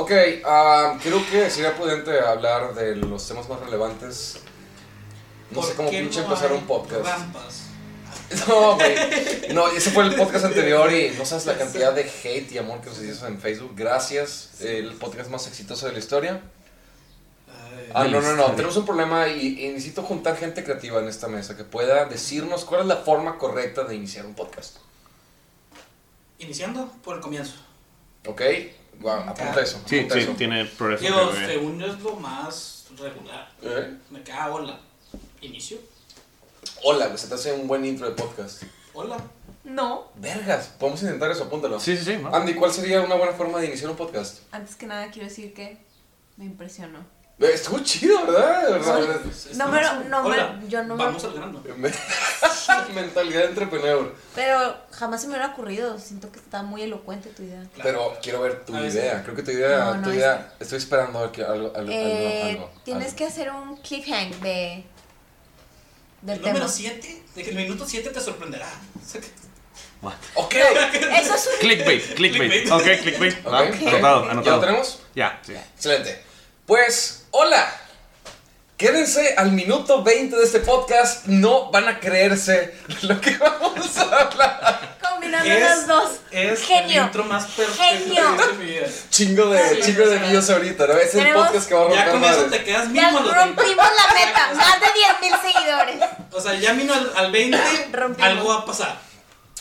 Ok, ah, creo que sería prudente hablar de los temas más relevantes. No sé ¿Por cómo pinche no empezar un podcast. Rampas. No, güey. No, ese fue el podcast anterior y no sabes la cantidad de hate y amor que nos hizo en Facebook. Gracias, el podcast más exitoso de la historia. Ay, Ah, no, no, no. Tenemos un problema y, y necesito juntar gente creativa en esta mesa que pueda decirnos cuál es la forma correcta de iniciar un podcast. Iniciando por el comienzo. ¿Ok? Wow, apunta eso. Sí, apunta sí, eso. tiene progreso. Digo, según yo es lo más regular. ¿Eh? Me queda hola. Inicio. Hola, güey, se te hace un buen intro de podcast. Hola. No. Vergas, podemos intentar eso, apúntalo. Sí, sí, sí. ¿no? Andy, ¿cuál sería una buena forma de iniciar un podcast? Antes que nada quiero decir que me impresionó. Estuvo chido, ¿verdad? Sea, No, pero no, Hola. me- yo no me- Vamos al grano. Mentalidad de entrepreneur. Pero jamás se me hubiera ocurrido. Siento que está muy elocuente tu idea. Claro. Pero quiero ver tu A ver, idea. Creo que tu idea, No, no tu es- idea, estoy esperando a ver que algo, algo, Eh, algo, algo, tienes algo. que hacer un cliffhang de del El tema. número 7, de que el minuto 7 te sorprenderá. O sea que- Ok. Eso es un Clickbait, clickbait. Clickbait. Ok, clickbait. Anotado, ¿Ya lo tenemos? Ya, sí. Excelente. Pues, hola. Quédense al minuto 20 de este podcast. No van a creerse lo que vamos a hablar. combinando Es- los dos. Es Genio. el intro más perfecto Genio. que he visto en mi vida. Chingo de, Sí, chingo o de ahorita, ¿no? Es el podcast que va a romper Ya con eso te quedas Ya mínimo a los 20. rompimos la meta. Más de 10.000 seguidores. O sea, ya mínimo al, al 20, Rompimos. algo va a pasar.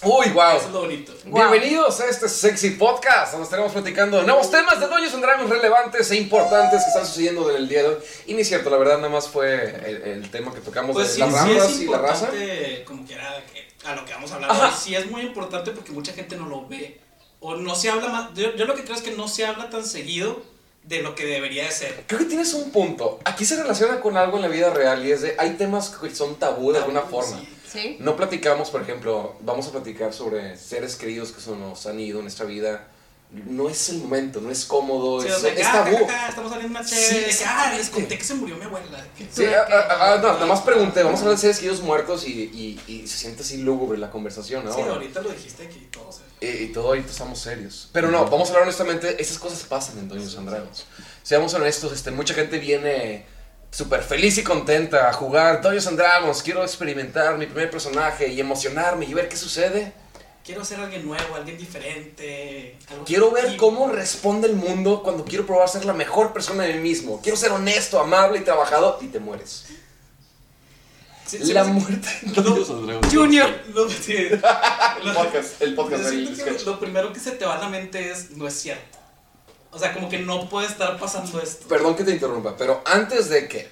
Uy, wow. Eso es lo bonito. Wow. Bienvenidos a este sexy podcast donde estaremos platicando de nuevos temas de Dungeons and Dragons relevantes e importantes que están sucediendo en el día de hoy. Y ni es cierto, la verdad nada más fue el, el tema que tocamos Pues de sí, las ramas y la raza. como que a lo que vamos a hablar Ajá. hoy, sí es muy importante porque mucha gente no lo ve. O no se habla más. Yo, yo lo que creo es que no se habla tan seguido de lo que debería de ser. Creo que tienes un punto. Aquí se relaciona con algo en la vida real y es de hay temas que son tabú de alguna forma. Sí. Sí. No platicamos, por ejemplo, vamos a platicar sobre seres queridos que nos han ido en nuestra vida. No es el momento, no es cómodo, Sí, es, o sea, es ah, tabú. ja, ja, ja, estamos saliendo una Sí, chévere. de que, ah, les conté que se murió mi abuela. Sí, ah, ah, ah, no, nada más pregunté, vamos a hablar de seres queridos muertos y, y, y se siente así lúgubre la conversación Sí, ahora. ahorita lo dijiste aquí todo. o sea. y, y todo ahorita estamos serios. Pero no, vamos a hablar honestamente, esas cosas pasan en Dungeons and Dragons. Seamos honestos, este, mucha gente viene súper feliz y contenta a jugar Dungeons and Dragons. Quiero experimentar mi primer personaje y emocionarme y ver qué sucede. Quiero ser alguien nuevo, alguien diferente. algo Quiero ver cómo responde el mundo cuando quiero probar ser la mejor persona de mí mismo. Quiero ser honesto, amable y trabajador y te mueres. Sí, La sí. muerte. Junior. Lo, sí, El podcast, el podcast Yo del siento que sketch. lo primero que se te va a la mente es no es cierto. O sea, como que no puede estar pasando esto. Perdón que te interrumpa, pero antes de que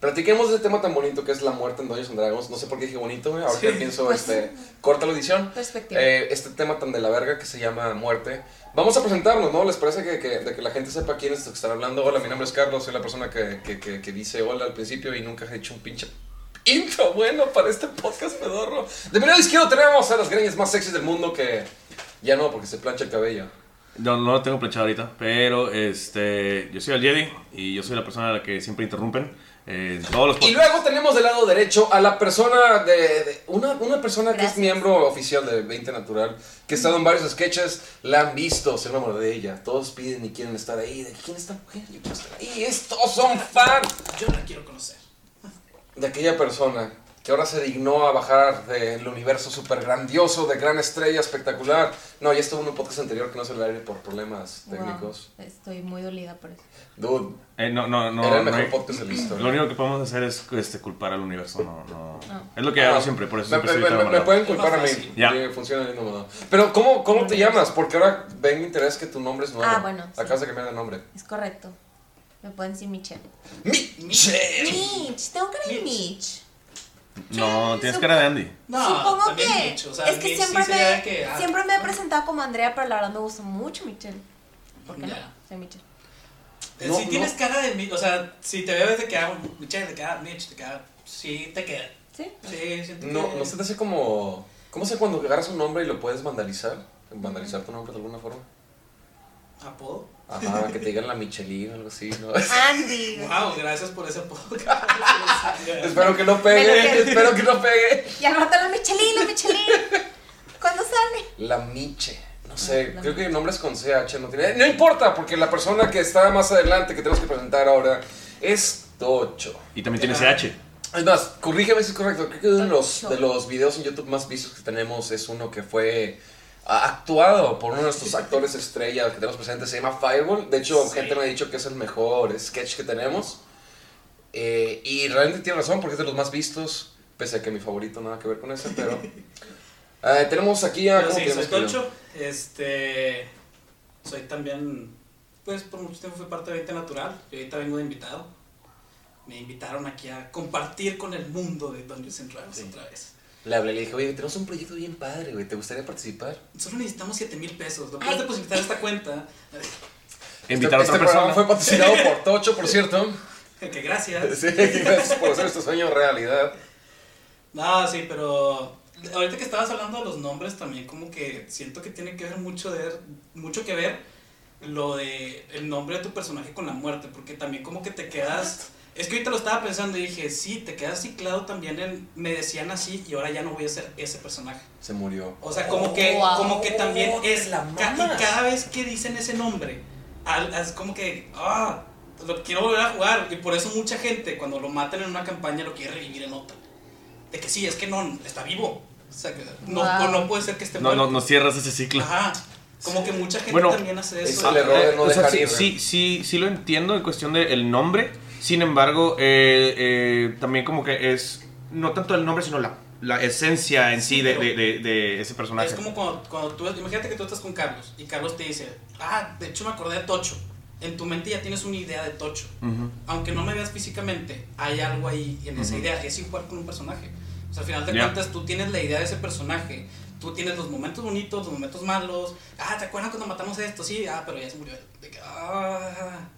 platiquemos de ese tema tan bonito que es la muerte en Dungeons and Dragons, no sé por qué dije bonito, güey, ahora Sí. que pienso, Pues, este, corta la edición. Perspectiva. Eh, este tema tan de la verga que se llama muerte. Vamos a presentarnos, ¿no? ¿Les parece que, que- de que la gente sepa quién es que están hablando? Hola, mi nombre es Carlos, soy la persona que, que, que, que dice hola al principio y nunca he hecho un pinche intro bueno para este podcast pedorro. De mi lado izquierdo tenemos a las greñas más sexys del mundo que ya no, porque se plancha el cabello. No, no lo tengo planchado ahorita, pero este, yo soy el Jedi y yo soy la persona a la que siempre interrumpen eh, en todos los Y luego tenemos del lado derecho a la persona de, de- una, una persona que es Gracias. miembro oficial de 20 Natural, que ha estado en varios sketches, la han visto, se enamoran de ella, todos piden y quieren estar ahí, de quién es esta mujer, yo quiero estar ahí, estos son fans Yo la quiero conocer. de aquella persona que ahora se dignó a bajar del universo súper grandioso, de gran estrella, espectacular. No, ya estuvo en un podcast anterior que no se le aire por problemas Wow, técnicos. Estoy muy dolida por eso. Dude, Eh, no, no, no. era el no mejor hay- podcast de la historia. Lo único que podemos hacer es este, culpar al universo, no, no. No. Es lo que hago siempre, por eso Me, siempre me- me- me pueden culpar a mí. Ya. Sí, funciona del mismo modo. Pero, ¿cómo, cómo te llamas? Porque ahora ven mi interés que tu nombre es nuevo. Ah, bueno, sí. Acabas de cambiar de nombre. Es correcto. Me pueden decir Michelle. Michelle. Mitch, tengo cara de Mitch. No, tienes cara de Andy. No, Supongo que. Mitch, o sea, es que Mitch siempre, sí me, que, ah, siempre me he presentado como Andrea, pero la verdad me gusta mucho Michelle. ¿Por qué no? Soy Michelle. Eh, No, si no. tienes cara de Mitch, o sea, si te veo te queda Michelle, te queda Mitch, te queda. Sí, te queda. ¿Sí? Sí, siento No, que- no se te hace como. ¿Cómo sé cuando agarras un nombre y lo puedes vandalizar? ¿Vandalizar tu nombre de alguna forma? ¿Apodo? Ajá, que te digan la Michelin o algo así, ¿no? Andy. Wow, gracias por ese apodo. espero que no pegue, espero que no pegue. Y al rato la Michelin, la Michelin. ¿Cuándo sale? La Miche. No, sé, creo que nombres con CH no tiene. No importa, porque la persona que está más adelante que tenemos que presentar ahora es Tocho. Y también tiene Ah. CH. Es más, corrígeme si es correcto. Creo que uno de los, de los videos en YouTube más vistos que tenemos es uno que fue actuado por uno de nuestros actores estrellas que tenemos presentes. Se llama Fireball. De hecho, Sí. gente me ha dicho que es el mejor sketch que tenemos. Eh, y realmente tiene razón porque es de los más vistos. Pese a que mi favorito nada que ver con ese, pero. eh, tenemos aquí a. ¿cómo sí, soy? Tocho. Este. Soy también. Pues por mucho tiempo fui parte de 20 Natural. Y ahorita vengo de invitado. Me invitaron aquí a compartir con el mundo de Dungeons and Dragons Sí. otra vez. Le hablé, le dije, oye, tenemos un proyecto bien padre, güey. ¿Te gustaría participar? Solo necesitamos 7 mil pesos. ¿Lo puedes depositar a esta cuenta? Invitar a este, otra este programa persona. fue patrocinado por Tocho, por cierto. que gracias. Sí, gracias por hacer este sueño realidad. No, sí, pero ahorita que estabas hablando de los nombres también como que siento que tiene que ver mucho de mucho que ver lo de el nombre de tu personaje con la muerte, porque también como que te quedas es que ahorita lo estaba pensando y dije, sí, te quedas ciclado también en me decían así y ahora ya no voy a ser ese personaje. Se murió. O sea, como que Wow. como que también es la ca- y cada vez que dicen ese nombre, al- es como que ah, lo quiero volver a jugar y por eso mucha gente cuando lo matan en una campaña lo quiere revivir en otra. De que sí, es que no está vivo. O sea, que no, Wow. no puede ser que esté No, muerto. no, no cierras ese ciclo. Ajá. Como que mucha gente Bueno, también hace es eso. el error de no o sea, dejar sí, ir. sí, sí, sí lo entiendo en cuestión del nombre. Sin embargo, eh, eh, también como que es no tanto el nombre, sino la, la esencia en sí, Sí, de, de- de- de ese personaje. Es como cuando, cuando tú, imagínate que tú estás con Carlos y Carlos te dice, ah, de hecho me acordé de Tocho. En tu mente ya tienes una idea de Tocho. Ujú. Aunque no me veas físicamente, hay algo ahí en esa Ujú. idea. Es igual con un personaje. O sea, al final de Ya. cuentas, tú tienes la idea de ese personaje. Tú tienes los momentos bonitos, los momentos malos. Ah, ¿te acuerdas cuando matamos a esto? Sí, ah, pero ya se murió. De que, ah.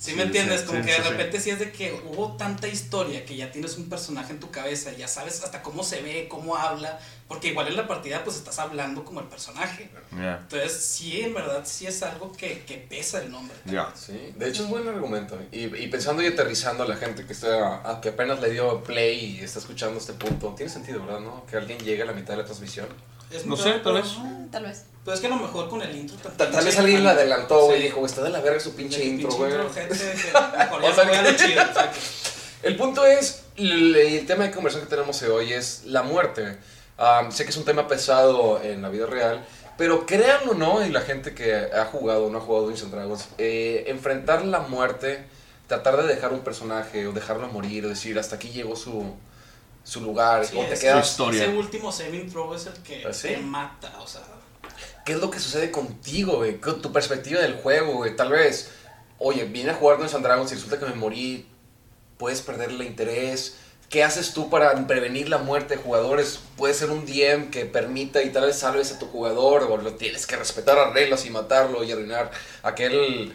¿Sí, Sí, me entiendes? sí, Como sí, que de repente sí es de que hubo tanta historia que ya tienes un personaje en tu cabeza, ya sabes hasta cómo se ve, cómo habla, porque igual en la partida pues estás hablando como el personaje. Entonces sí, en verdad sí es algo que, que pesa el nombre. Ya. Sí, de hecho es buen argumento. Y, y pensando y aterrizando a la gente que, está, a- que apenas le dio play y está escuchando este punto, tiene sentido, ¿verdad? ¿No? Que alguien llegue a la mitad de la transmisión. Es No sé, tal vez. Tal vez. Pero es que a lo mejor con el intro Tal, tal vez alguien la adelantó, güey, Sí. y dijo, está de la verga su pinche intro, güey. lo El punto es, el, el tema de conversación que tenemos hoy es la muerte. Sé que es un tema pesado en la vida real, pero créanlo o no, y la gente que ha jugado o no ha jugado Dungeons and Dragons, eh, enfrentar la muerte, tratar de dejar un personaje o dejarlo morir, o decir, hasta aquí llegó su, su lugar, Sí, te es- quedas... Su historia. Ese último saving throw es el que ¿Ah, sí? te mata, o sea. ¿Qué es lo que sucede contigo, güey? Con tu perspectiva del juego, güey. Tal vez, oye, vine a jugar Dungeons and Dragons y resulta que me morí. Puedes perder el interés. ¿Qué haces tú para prevenir la muerte de jugadores? Puede ser un DM que permita y tal vez salves a tu jugador o lo tienes que respetar las reglas y matarlo y arruinar aquel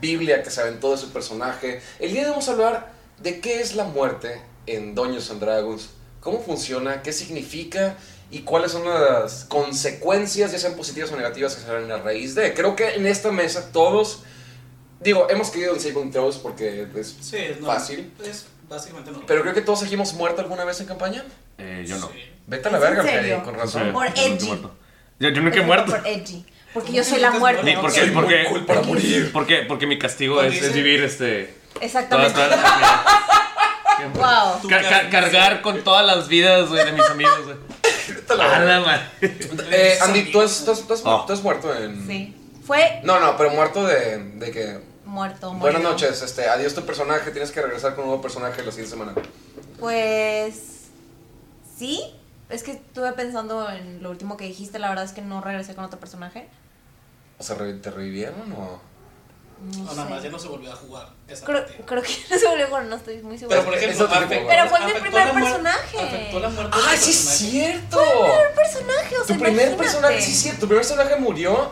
Biblia que se aventó de su personaje. El día de hoy vamos a hablar de qué es la muerte en Dungeons and Dragons, cómo funciona, qué significa y cuáles son las consecuencias, ya sean positivas o negativas, que se dan a raíz de. Creo que en esta mesa todos, digo, hemos querido en saving throws porque es Sí, es no, fácil, Es básicamente no. pero creo que todos aquí hemos muerto alguna vez en campaña. Eh, yo no. Sí. Vete a la ¿Es en verga? Freddy, con Sí, razón. Por edgy. Yo, yo nunca he muerto. Por edgy. Porque ¿Cómo yo soy la muerte. Porque, porque, cool para morir. porque, porque mi castigo es, es vivir este. Exactamente. todas- Wow. Tu Ca- ca- cara- cargar con todas las vidas güey, de mis amigos. güey. Vete a la A verga. la madre. Eh, Andy, ¿tú has, tú has- tú has- Oh. tú has muerto en... Sí. Fue No, no, pero muerto de, de que... muerto. Buenas morido. noches, este, adiós tu personaje, tienes que regresar con un nuevo personaje la siguiente semana. Pues. Sí. Es que estuve pensando en lo último que dijiste. La verdad es que no regresé con otro personaje. O sea, ¿re- ¿te revivieron o...? No, No, nada más ya no se volvió a jugar esa Creo, partida. creo que no se volvió con, no estoy muy segura. Pero por ejemplo, afectó- Pero fue mi primer personaje. Afectó la muerte ¡Ah, sí es personaje. cierto! primer personaje, o Tu sea, primer imagínate. personaje, sí, sí, tu primer personaje murió.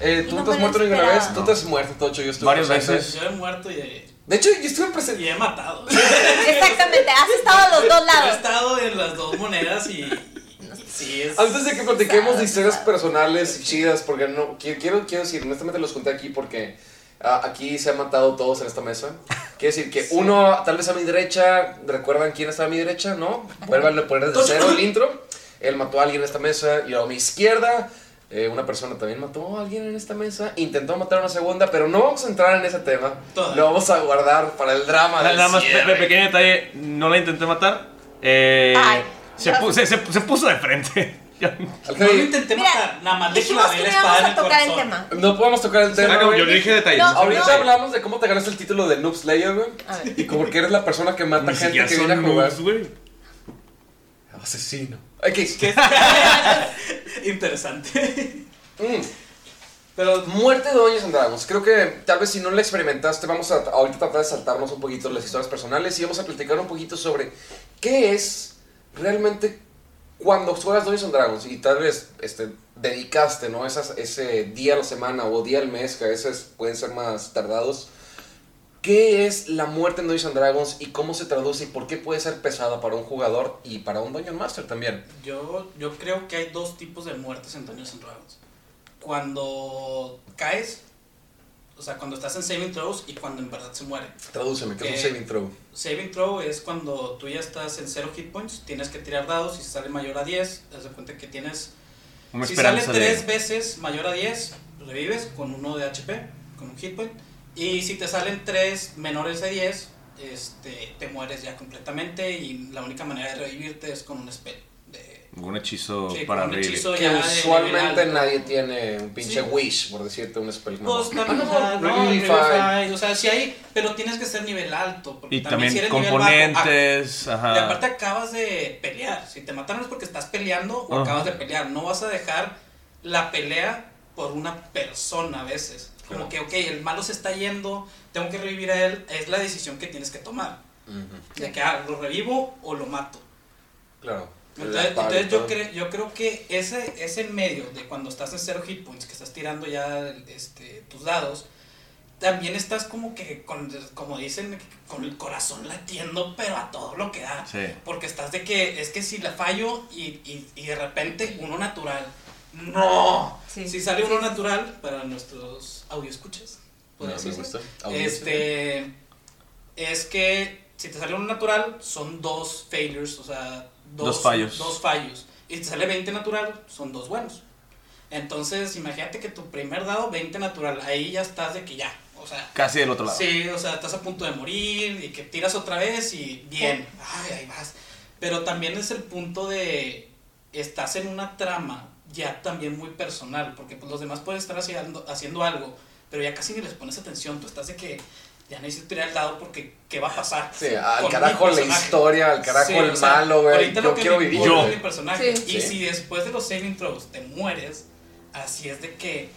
Eh, tú no te has muerto ninguna vez, tú te has muerto, Tocho, yo estuve Varias presente. veces. Yo he muerto y, De hecho, yo estuve presente. y he matado. Exactamente, has estado a los dos he lados. estado en las dos monedas y. Sí, es. Antes de que platiquemos de historias personales y chidas, porque no, quiero, quiero, quiero decir, honestamente los conté aquí porque ah, aquí se han matado todos en esta mesa. Quiero decir que uno, tal vez a mi derecha, ¿recuerdan quién está a mi derecha? ¿No? Vuelvan a poner desde cero el intro. Él mató a alguien en esta mesa y a mi izquierda Eh, una persona también mató a alguien en esta mesa. Intentó matar a una segunda, pero no vamos a entrar en ese tema. Todavía. Lo vamos a guardar para el drama del Nada más, pe- pequeño detalle, no la intenté matar. Eh, se, se- se puso de frente. No lo intenté matar, nada más la no espada en el tocar el tema. no podemos tocar el tema. Ah, yo le dije detalles. No, Ahorita no. hablamos de cómo te ganaste el título de Noob Slayer, güey. Y como que eres la persona que mata gente que viene a jugar. Asesino. Interesante. Mm. Pero Muerte de and Dragons. Creo que tal vez si no la experimentaste, vamos a ahorita tratar de saltarnos un poquito las historias personales y vamos a platicar un poquito sobre qué es realmente cuando juegas Dungeons and Dragons y tal vez este, dedicaste ¿no? Esas, ese día a la semana o día al mes, que a veces pueden ser más tardados. ¿Qué es la muerte en Dungeons and Dragons y cómo se traduce y por qué puede ser pesada para un jugador y para un Dungeon Master también? yo, yo creo que hay dos tipos de muertes en Dungeons and Dragons. Cuando caes, o sea, cuando estás en saving throws y cuando en verdad se muere. Tradúceme, ¿qué es un Eh, saving throw? Saving throw es cuando tú ya estás en cero hit points, tienes que tirar dados y si sale mayor a 10, haz de cuenta que tienes... Una si sale tres de. veces mayor a 10, revives con uno de HP, con un hit point. Y si te salen tres menores de 10, este, te mueres ya completamente y la única manera de revivirte es con un spell. Un hechizo sí, para un hechizo Que usualmente nadie tiene un pinche Sí. wish, por decirte un spell. Pues también, Ah, o sea, no, Revivify. Revivify, o sea, sí hay, pero tienes que ser nivel alto. Porque Y también si eres nivel bajo, componentes. ah, Ajá. y aparte acabas de pelear. Si te mataron es porque estás peleando o Ajá. acabas de pelear. No vas a dejar la pelea por una persona a veces. Como Claro. que, ok, el malo se está yendo, tengo que revivir a él. Es la decisión que tienes que tomar. Ujú, De que, ah, lo revivo o lo mato. Claro. Entonces, entonces yo, creo yo creo que ese, ese medio de cuando estás en cero hit points, que estás tirando ya este, tus dados, también estás como que, con, como dicen, con el corazón latiendo, pero a todo lo que da. Sí. Porque estás de que, es que si la fallo y, y, y de repente uno natural, no. Sí. Si sale uno natural, para nuestros audio escuchas, No, me gusta. Audiencia. este, es que si te sale uno natural, son dos failures, o sea, dos, Dos fallos. Dos fallos. Y te sale 20 natural, son dos buenos. Entonces, imagínate que tu primer dado, 20 natural, ahí ya estás de que ya, o sea, Casi del otro lado. Sí, o sea, estás a punto de morir y que tiras otra vez y bien, ay, ahí vas. Pero también es el punto de estás en una trama ya también muy personal, porque pues los demás pueden estar haciendo, haciendo algo, pero ya casi ni les pones atención, tú estás de que ya necesito tirar el dado porque ¿qué va a pasar? Sí, al Con carajo la historia, al carajo Sí, el o sea, malo, güey. ahorita Yo lo que quiero vivir. Yo. mi personaje. Sí. Y Sí. si después de los saving throws te mueres, así es de que,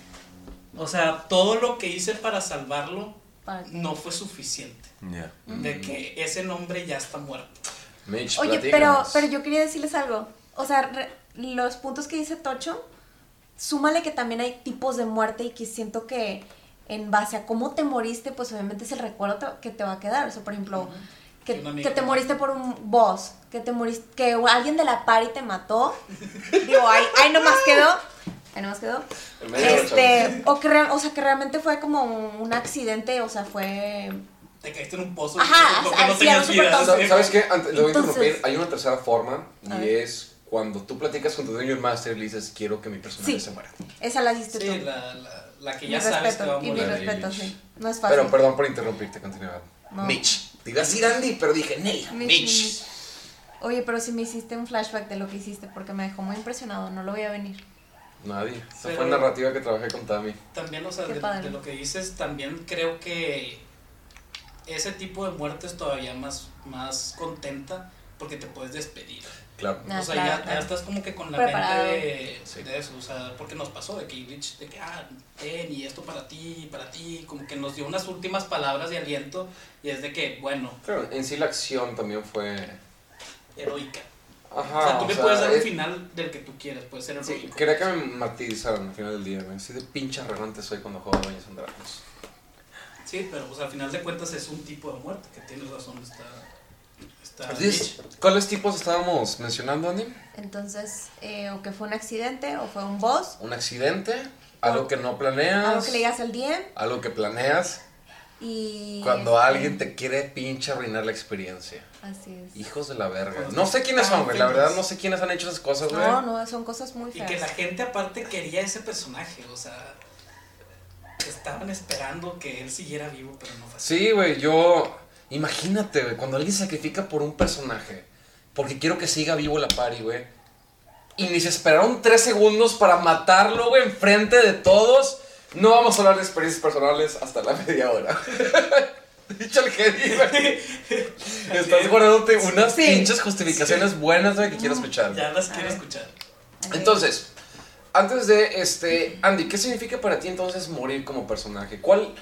o sea, todo lo que hice para salvarlo no fue suficiente. Ya. De que ese nombre ya está muerto. Mitch, Oye, pero, pero yo quería decirles algo. O sea, re- los puntos que dice Tocho, súmale que también hay tipos de muerte y que siento que en base a cómo te moriste, pues obviamente es el recuerdo te- que te va a quedar. O sea, por ejemplo, que, te moriste por un boss, que te moriste, que alguien de la party te mató. Digo, ahí, ahí nomás quedó. Ahí nomás quedó. Este, o que, o sea, que realmente fue como un, un accidente, o sea, fue... Te caíste en un pozo Ajá, porque no tenías vida. ¿Sabes qué? Antes, le voy a interrumpir. Hay una tercera forma y es cuando tú platicas con tu Dungeon Master y le dices, quiero que mi personaje Sí. se muera. Esa la hiciste Sí, tú. la, la, la que Mi ya sabes que va a respeto, y mi morir. morir. respeto, sí. No es fácil. Pero perdón por interrumpirte, continúa. No. Mitch. Te iba a decir Andy, pero dije, Ney, Mitch, Mitch. Mitch. Oye, pero si me hiciste un flashback de lo que hiciste porque me dejó muy impresionado, no lo voy a venir. Nadie. Esa Pero- fue narrativa que trabajé con Tami. También, o sea, de lo que dices, también creo que ese tipo de muerte es todavía más, más contenta porque te puedes despedir. Claro. Ah, o sea, claro, ya, ya estás como que con la Preparado. mente de, Sí. de eso, o sea, porque nos pasó de que Illich, de que, ah, ten, y esto para ti, para ti, como que nos dio unas últimas palabras de aliento y es de que, bueno, Pero en sí la acción también fue... heroica. Ajá. o sea, tú o le sea, puedes dar un es- final del que tú quieras, puede ser Sí, heroico. quería que me martirizaran al final del día, güey. Así de pinche arrogante soy cuando juego Dungeons and Dragons. Sí, pero pues al final de cuentas es un tipo de muerte, que tienes razón, está... está Entonces, ¿cuáles tipos estábamos mencionando, Andy? Entonces, eh, o que fue un accidente, o fue un boss, Un accidente, algo que no planeas, algo que le digas al DM, algo que planeas. Y. Cuando este, alguien te quiere pinche arruinar la experiencia. Así es. Hijos de la verga. No sé quiénes son, güey. La verdad, no sé quiénes han hecho esas cosas, güey. No, no, son cosas muy Y feas. que la gente aparte quería ese personaje, o sea, estaban esperando que él siguiera vivo, pero no fue así. Sí, güey, yo. Imagínate, güey, cuando alguien se sacrifica por un personaje, porque quiero que siga vivo la pari, güey. Y ni se esperaron tres segundos para matarlo, güey, enfrente de todos. No vamos a hablar de experiencias personales hasta la media hora. Dicho el genio, güey. Estás guardándote unas Sí. pinches justificaciones buenas, güey, que quiero escuchar. Ya las quiero escuchar. Entonces, antes de este, Andy, ¿qué significa para ti entonces morir como personaje? ¿Cuál,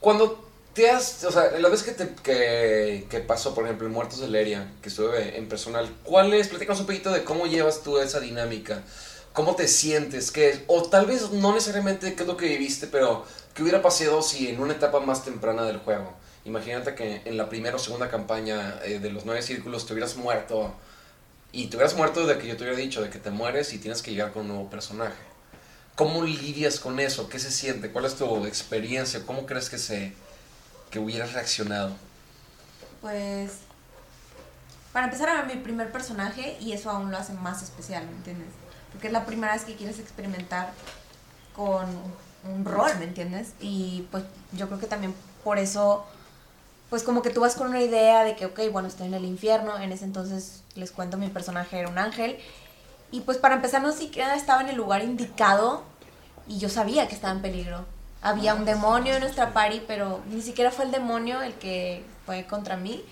cuando te has, o sea, la vez que te, que, que pasó, por ejemplo, en Muertos de Leria, que estuve en personal, ¿cuál es, platícanos un poquito de cómo llevas tú esa dinámica? ¿Cómo te sientes? ¿Qué es? O tal vez no necesariamente qué es lo que viviste, pero ¿qué hubiera pasado si en una etapa más temprana del juego? Imagínate que en la primera o segunda campaña eh, de los nueve círculos te hubieras muerto y te hubieras muerto de que yo te hubiera dicho, de que te mueres y tienes que llegar con un nuevo personaje. ¿Cómo lidias con eso? ¿Qué se siente? ¿Cuál es tu experiencia? ¿Cómo crees que se hubieras reaccionado? Pues. Para empezar a ver mi primer personaje y eso aún lo hace más especial, ¿me entiendes? Porque es la primera vez que quieres experimentar con un rol, ¿me entiendes? Y pues yo creo que también por eso, pues como que tú vas con una idea de que, ok, bueno, estoy en el infierno, en ese entonces les cuento, mi personaje era un ángel. Y pues para empezar no siquiera estaba en el lugar indicado y yo sabía que estaba en peligro. Había un demonio en nuestra party, pero ni siquiera fue el demonio el que fue contra mí.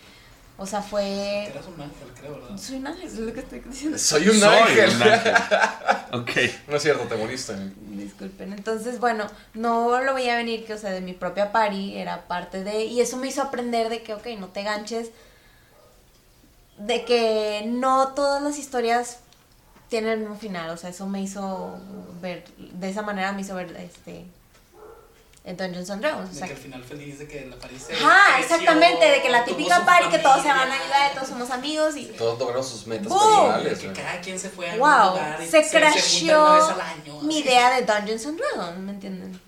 O sea, fue... eras un ángel, creo, ¿verdad? Soy un ángel, es lo que estoy diciendo. Soy un Soy ángel. un ángel. Ok. no es cierto, te moriste. Disculpen. Entonces, bueno, no lo veía venir que, o sea, de mi propia party era parte de... Y eso me hizo aprender de que, ok, no te ganches. De que no todas las historias tienen el mismo final. O sea, eso me hizo ver... De esa manera me hizo ver, este... En Dungeons and Dragons. O De sea, que al final feliz de que la París se Ajá, creció, exactamente, de que la típica party que todos se van a familia, ayudar, todos somos amigos y... Todos lograron sus metas ¡Boom! personales. Que cada quien se fue a Wow, lugar y se crasheó año. mi idea de Dungeons and Dragons, ¿me entienden?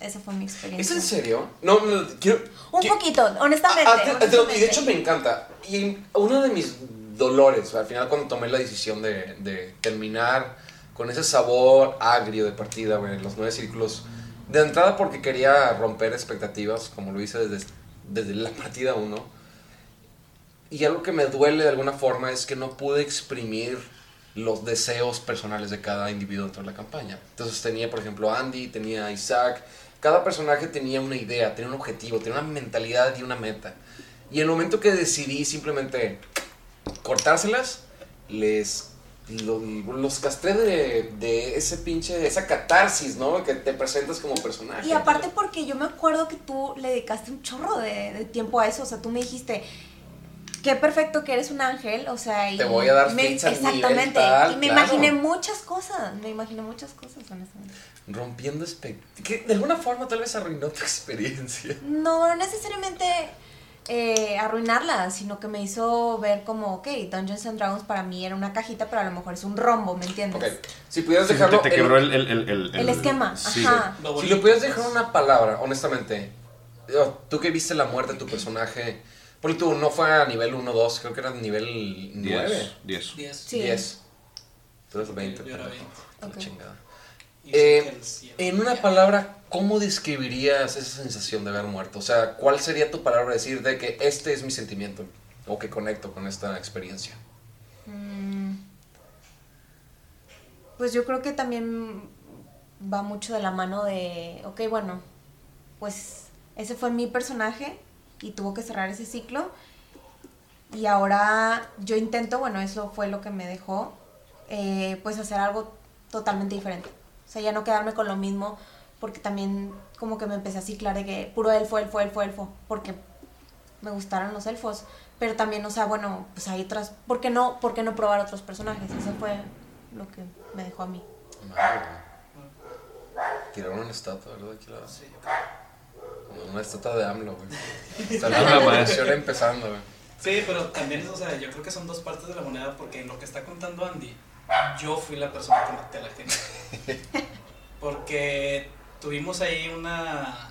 Esa fue mi experiencia. ¿Es en serio? No, no, quiero... Un qui- poquito, honestamente. Ah, ah, te- te- y honestamente. de hecho me encanta. Y uno de mis dolores, al final cuando tomé la decisión de, de terminar con ese sabor agrio de partida, güey, los nueve círculos, de entrada porque quería romper expectativas, como lo hice desde, desde la partida 1. Y algo que me duele de alguna forma es que no pude exprimir los deseos personales de cada individuo dentro de la campaña. Entonces tenía, por ejemplo, Andy, tenía Isaac. Cada personaje tenía una idea, tenía un objetivo, tenía una mentalidad y una meta. Y el momento que decidí simplemente cortárselas, les lo- los castré de, de ese pinche, esa catarsis, ¿no? Que te presentas como personaje. Y aparte porque yo me acuerdo que tú le dedicaste un chorro de, de tiempo a eso, o sea, tú me dijiste, qué perfecto que eres un ángel, o sea, y Te voy a dar me- Exactamente, tal, y me claro. imaginé muchas cosas, me imaginé muchas cosas, honestamente. Rompiendo expectativas. Que de alguna forma tal vez arruinó tu experiencia. No necesariamente eh, arruinarla, sino que me hizo ver como, ok, Dungeons and Dragons para mí era una cajita, pero a lo mejor es un rombo, ¿me entiendes? Ok, si pudieras Sí, dejarlo... te, te quebró el, el, el, el, El esquema, sí. ajá. Lo Si le pudieras dejar una palabra, honestamente, tú que viste la muerte de tu personaje, porque tú no fue a nivel 1, 2, creo que era nivel 9, 10. 10. 10. Sí. 10. Tú eres 20. Yo era pendejo. 20. La Ok. chingada. Eh. En una palabra, ¿cómo describirías esa sensación de haber muerto? O sea, ¿cuál sería tu palabra decir de que este es mi sentimiento? O que conecto con esta experiencia. Mm, Pues yo creo que también va mucho de la mano de, ok, bueno, pues ese fue mi personaje y tuvo que cerrar ese ciclo. Y ahora yo intento, bueno, eso fue lo que me dejó, eh, pues hacer algo totalmente diferente. O sea, ya no quedarme con lo mismo, porque también como que me empecé a ciclar de que puro elfo, elfo, elfo, elfo, porque me gustaron los elfos. Pero también, o sea, bueno, pues hay otras, ¿por qué no, por qué no probar otros personajes? Eso fue lo que me dejó a mí. Madre, güey. Tiraron una estatua, ¿verdad? Aquí la- Sí, yo creo. Una estatua de AMLO, güey. Está la revolución empezando, güey. Sí, pero también, o sea, yo creo que son dos partes de la moneda porque en lo que está contando Andy, yo fui la persona que maté a la gente. Porque tuvimos ahí una,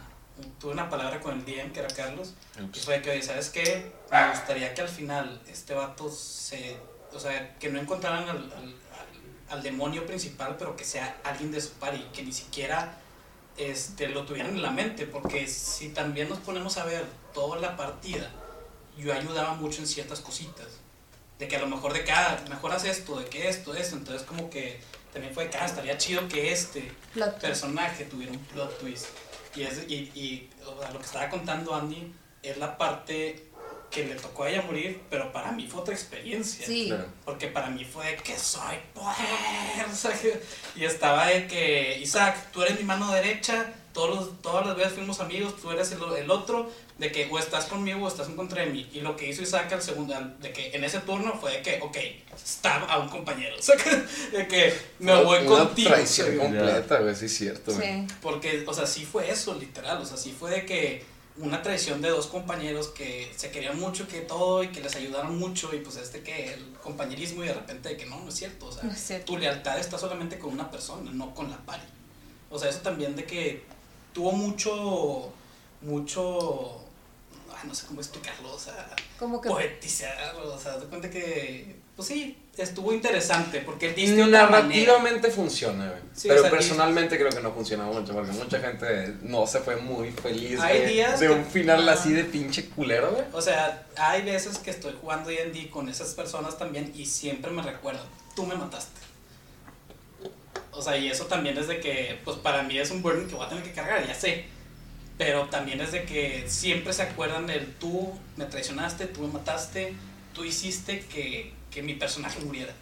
tuve una palabra con el DM, que era Carlos, Ups. fue que, oye, ¿sabes qué? Me gustaría que al final este vato se... O sea, que no encontraran al, al, demonio principal, pero que sea alguien de su par y que ni siquiera este, lo tuvieran en la mente, porque si también nos ponemos a ver toda la partida, yo ayudaba mucho en ciertas cositas. De que a lo mejor de cada, mejor haz esto, de que esto, esto. Entonces, como que también fue de que ah, estaría chido que este Plot personaje tuviera un plot twist. Y, es, y, y o sea, lo que estaba contando Andy es la parte que le tocó a ella morir, pero para mí fue otra experiencia. Sí. Claro. Porque para mí fue de que soy poder. o sea, que- y estaba de que, Isaac, tú eres mi mano derecha, todos los, todas las veces fuimos amigos, tú eres el, el otro, de que o estás conmigo o estás en contra de mí. Y lo que hizo Isaac al segundo, de que en ese turno fue de que, ok, stab a un compañero. O sea, que, de que me voy Una contigo. traición completa, güey, sí es cierto. Sí. Porque, o sea, sí fue eso, literal. O sea, sí fue de que una traición de dos compañeros que se querían mucho, que todo, y que les ayudaron mucho, y pues este que el compañerismo, y de repente de que no, no es cierto. O sea, No es cierto. tu lealtad está solamente con una persona, no con la pari. O sea, eso también de que tuvo mucho, mucho, ay, no sé cómo explicarlo, o sea, Como que poetizarlo, o sea, de cuenta que, pues sí, estuvo interesante, porque diste. Narrativamente funciona, güey. Sí, pero o sea, personalmente creo que no funciona mucho, porque mucha gente no se fue muy feliz Hay de, días de que- un final así de pinche culero, güey. O sea, hay veces que estoy jugando D&D con esas personas también y siempre me recuerdan, tú me mataste. O sea, y eso también es de que, pues para mí es un burden que voy a tener que cargar, ya sé. Pero también es de que siempre se acuerdan del tú me traicionaste, tú me mataste, tú hiciste que, que mi personaje muriera.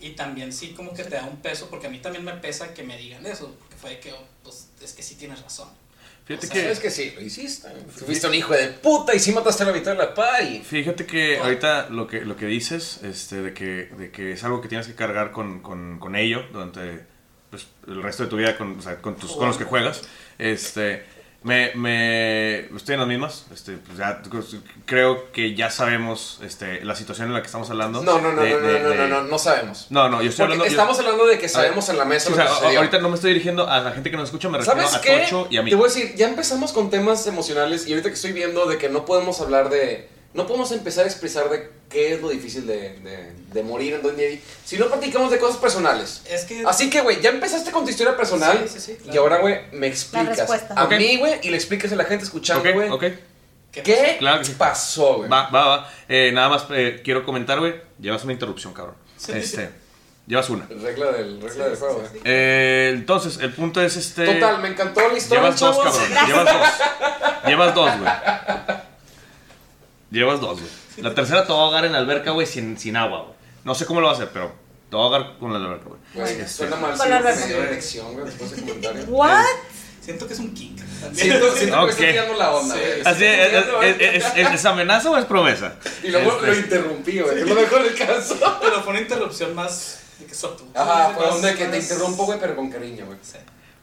Y también sí como que te da un peso, porque a mí también me pesa que me digan eso, porque fue de que, oh, pues es que sí tienes razón. Fíjate O sea, que, Es que sí, lo hiciste. Fuiste un hijo de puta y sí mataste a la mitad de la pari. fíjate que ahorita lo que, lo que dices, este, de que, de que es algo que tienes que cargar con, con, con ello durante pues, el resto de tu vida, con, o sea, con, tus, con los que juegas, este, me, me estoy en las mismas, este, pues ya creo que ya sabemos este, la situación en la que estamos hablando. No, no, no, de- no, no, de- no, no, no, no sabemos. No, no, yo estoy Porque hablando... yo- estamos hablando de que sabemos en la mesa o lo sea, que a- sucedió. ahorita no me estoy dirigiendo a la gente que nos escucha, me refiero ¿Sabes a? Tocho y a mí. Te voy a decir, ya empezamos con temas emocionales y ahorita que estoy viendo de que no podemos hablar de... No podemos empezar a expresar de qué es lo difícil de, de, de morir en D&D si no platicamos de cosas personales. Es que... Así que, güey, ya empezaste con tu historia personal Sí, sí, sí, claro. y ahora, güey, me explicas. respuesta. A mí, güey, y le explicas a la gente escuchando, güey. ¿qué ¿qué Claro que sí. pasó, güey? Va, va, va. Eh, nada más eh, quiero comentar, güey. Llevas una interrupción, cabrón. Sí. Este, llevas una. Regla del, regla Sí, del juego, sí, güey. sí. Eh, entonces, el punto es este. Total, me encantó la historia, Llevas dos, chavos. cabrón. Llevas dos. Llevas dos, güey. Llevas dos, güey. La tercera te va a ahogar en la alberca, güey, sin, sin agua, güey. No sé cómo lo va a hacer, pero te va a ahogar con la alberca, güey. Güey, suena mal, sí, la me dio erección, güey, después de comentario. ¿What? Siento que es un kink. también. Siento, siento que me Ok. está tirando la onda, Sí. güey. Así, ¿es, es, es- es- es amenaza o es promesa? Y luego Este, lo interrumpí, güey. Es lo mejor del caso. Pero fue una interrupción más de que soto. Ajá, fue donde que te interrumpo, güey, pero con cariño, güey. Sí.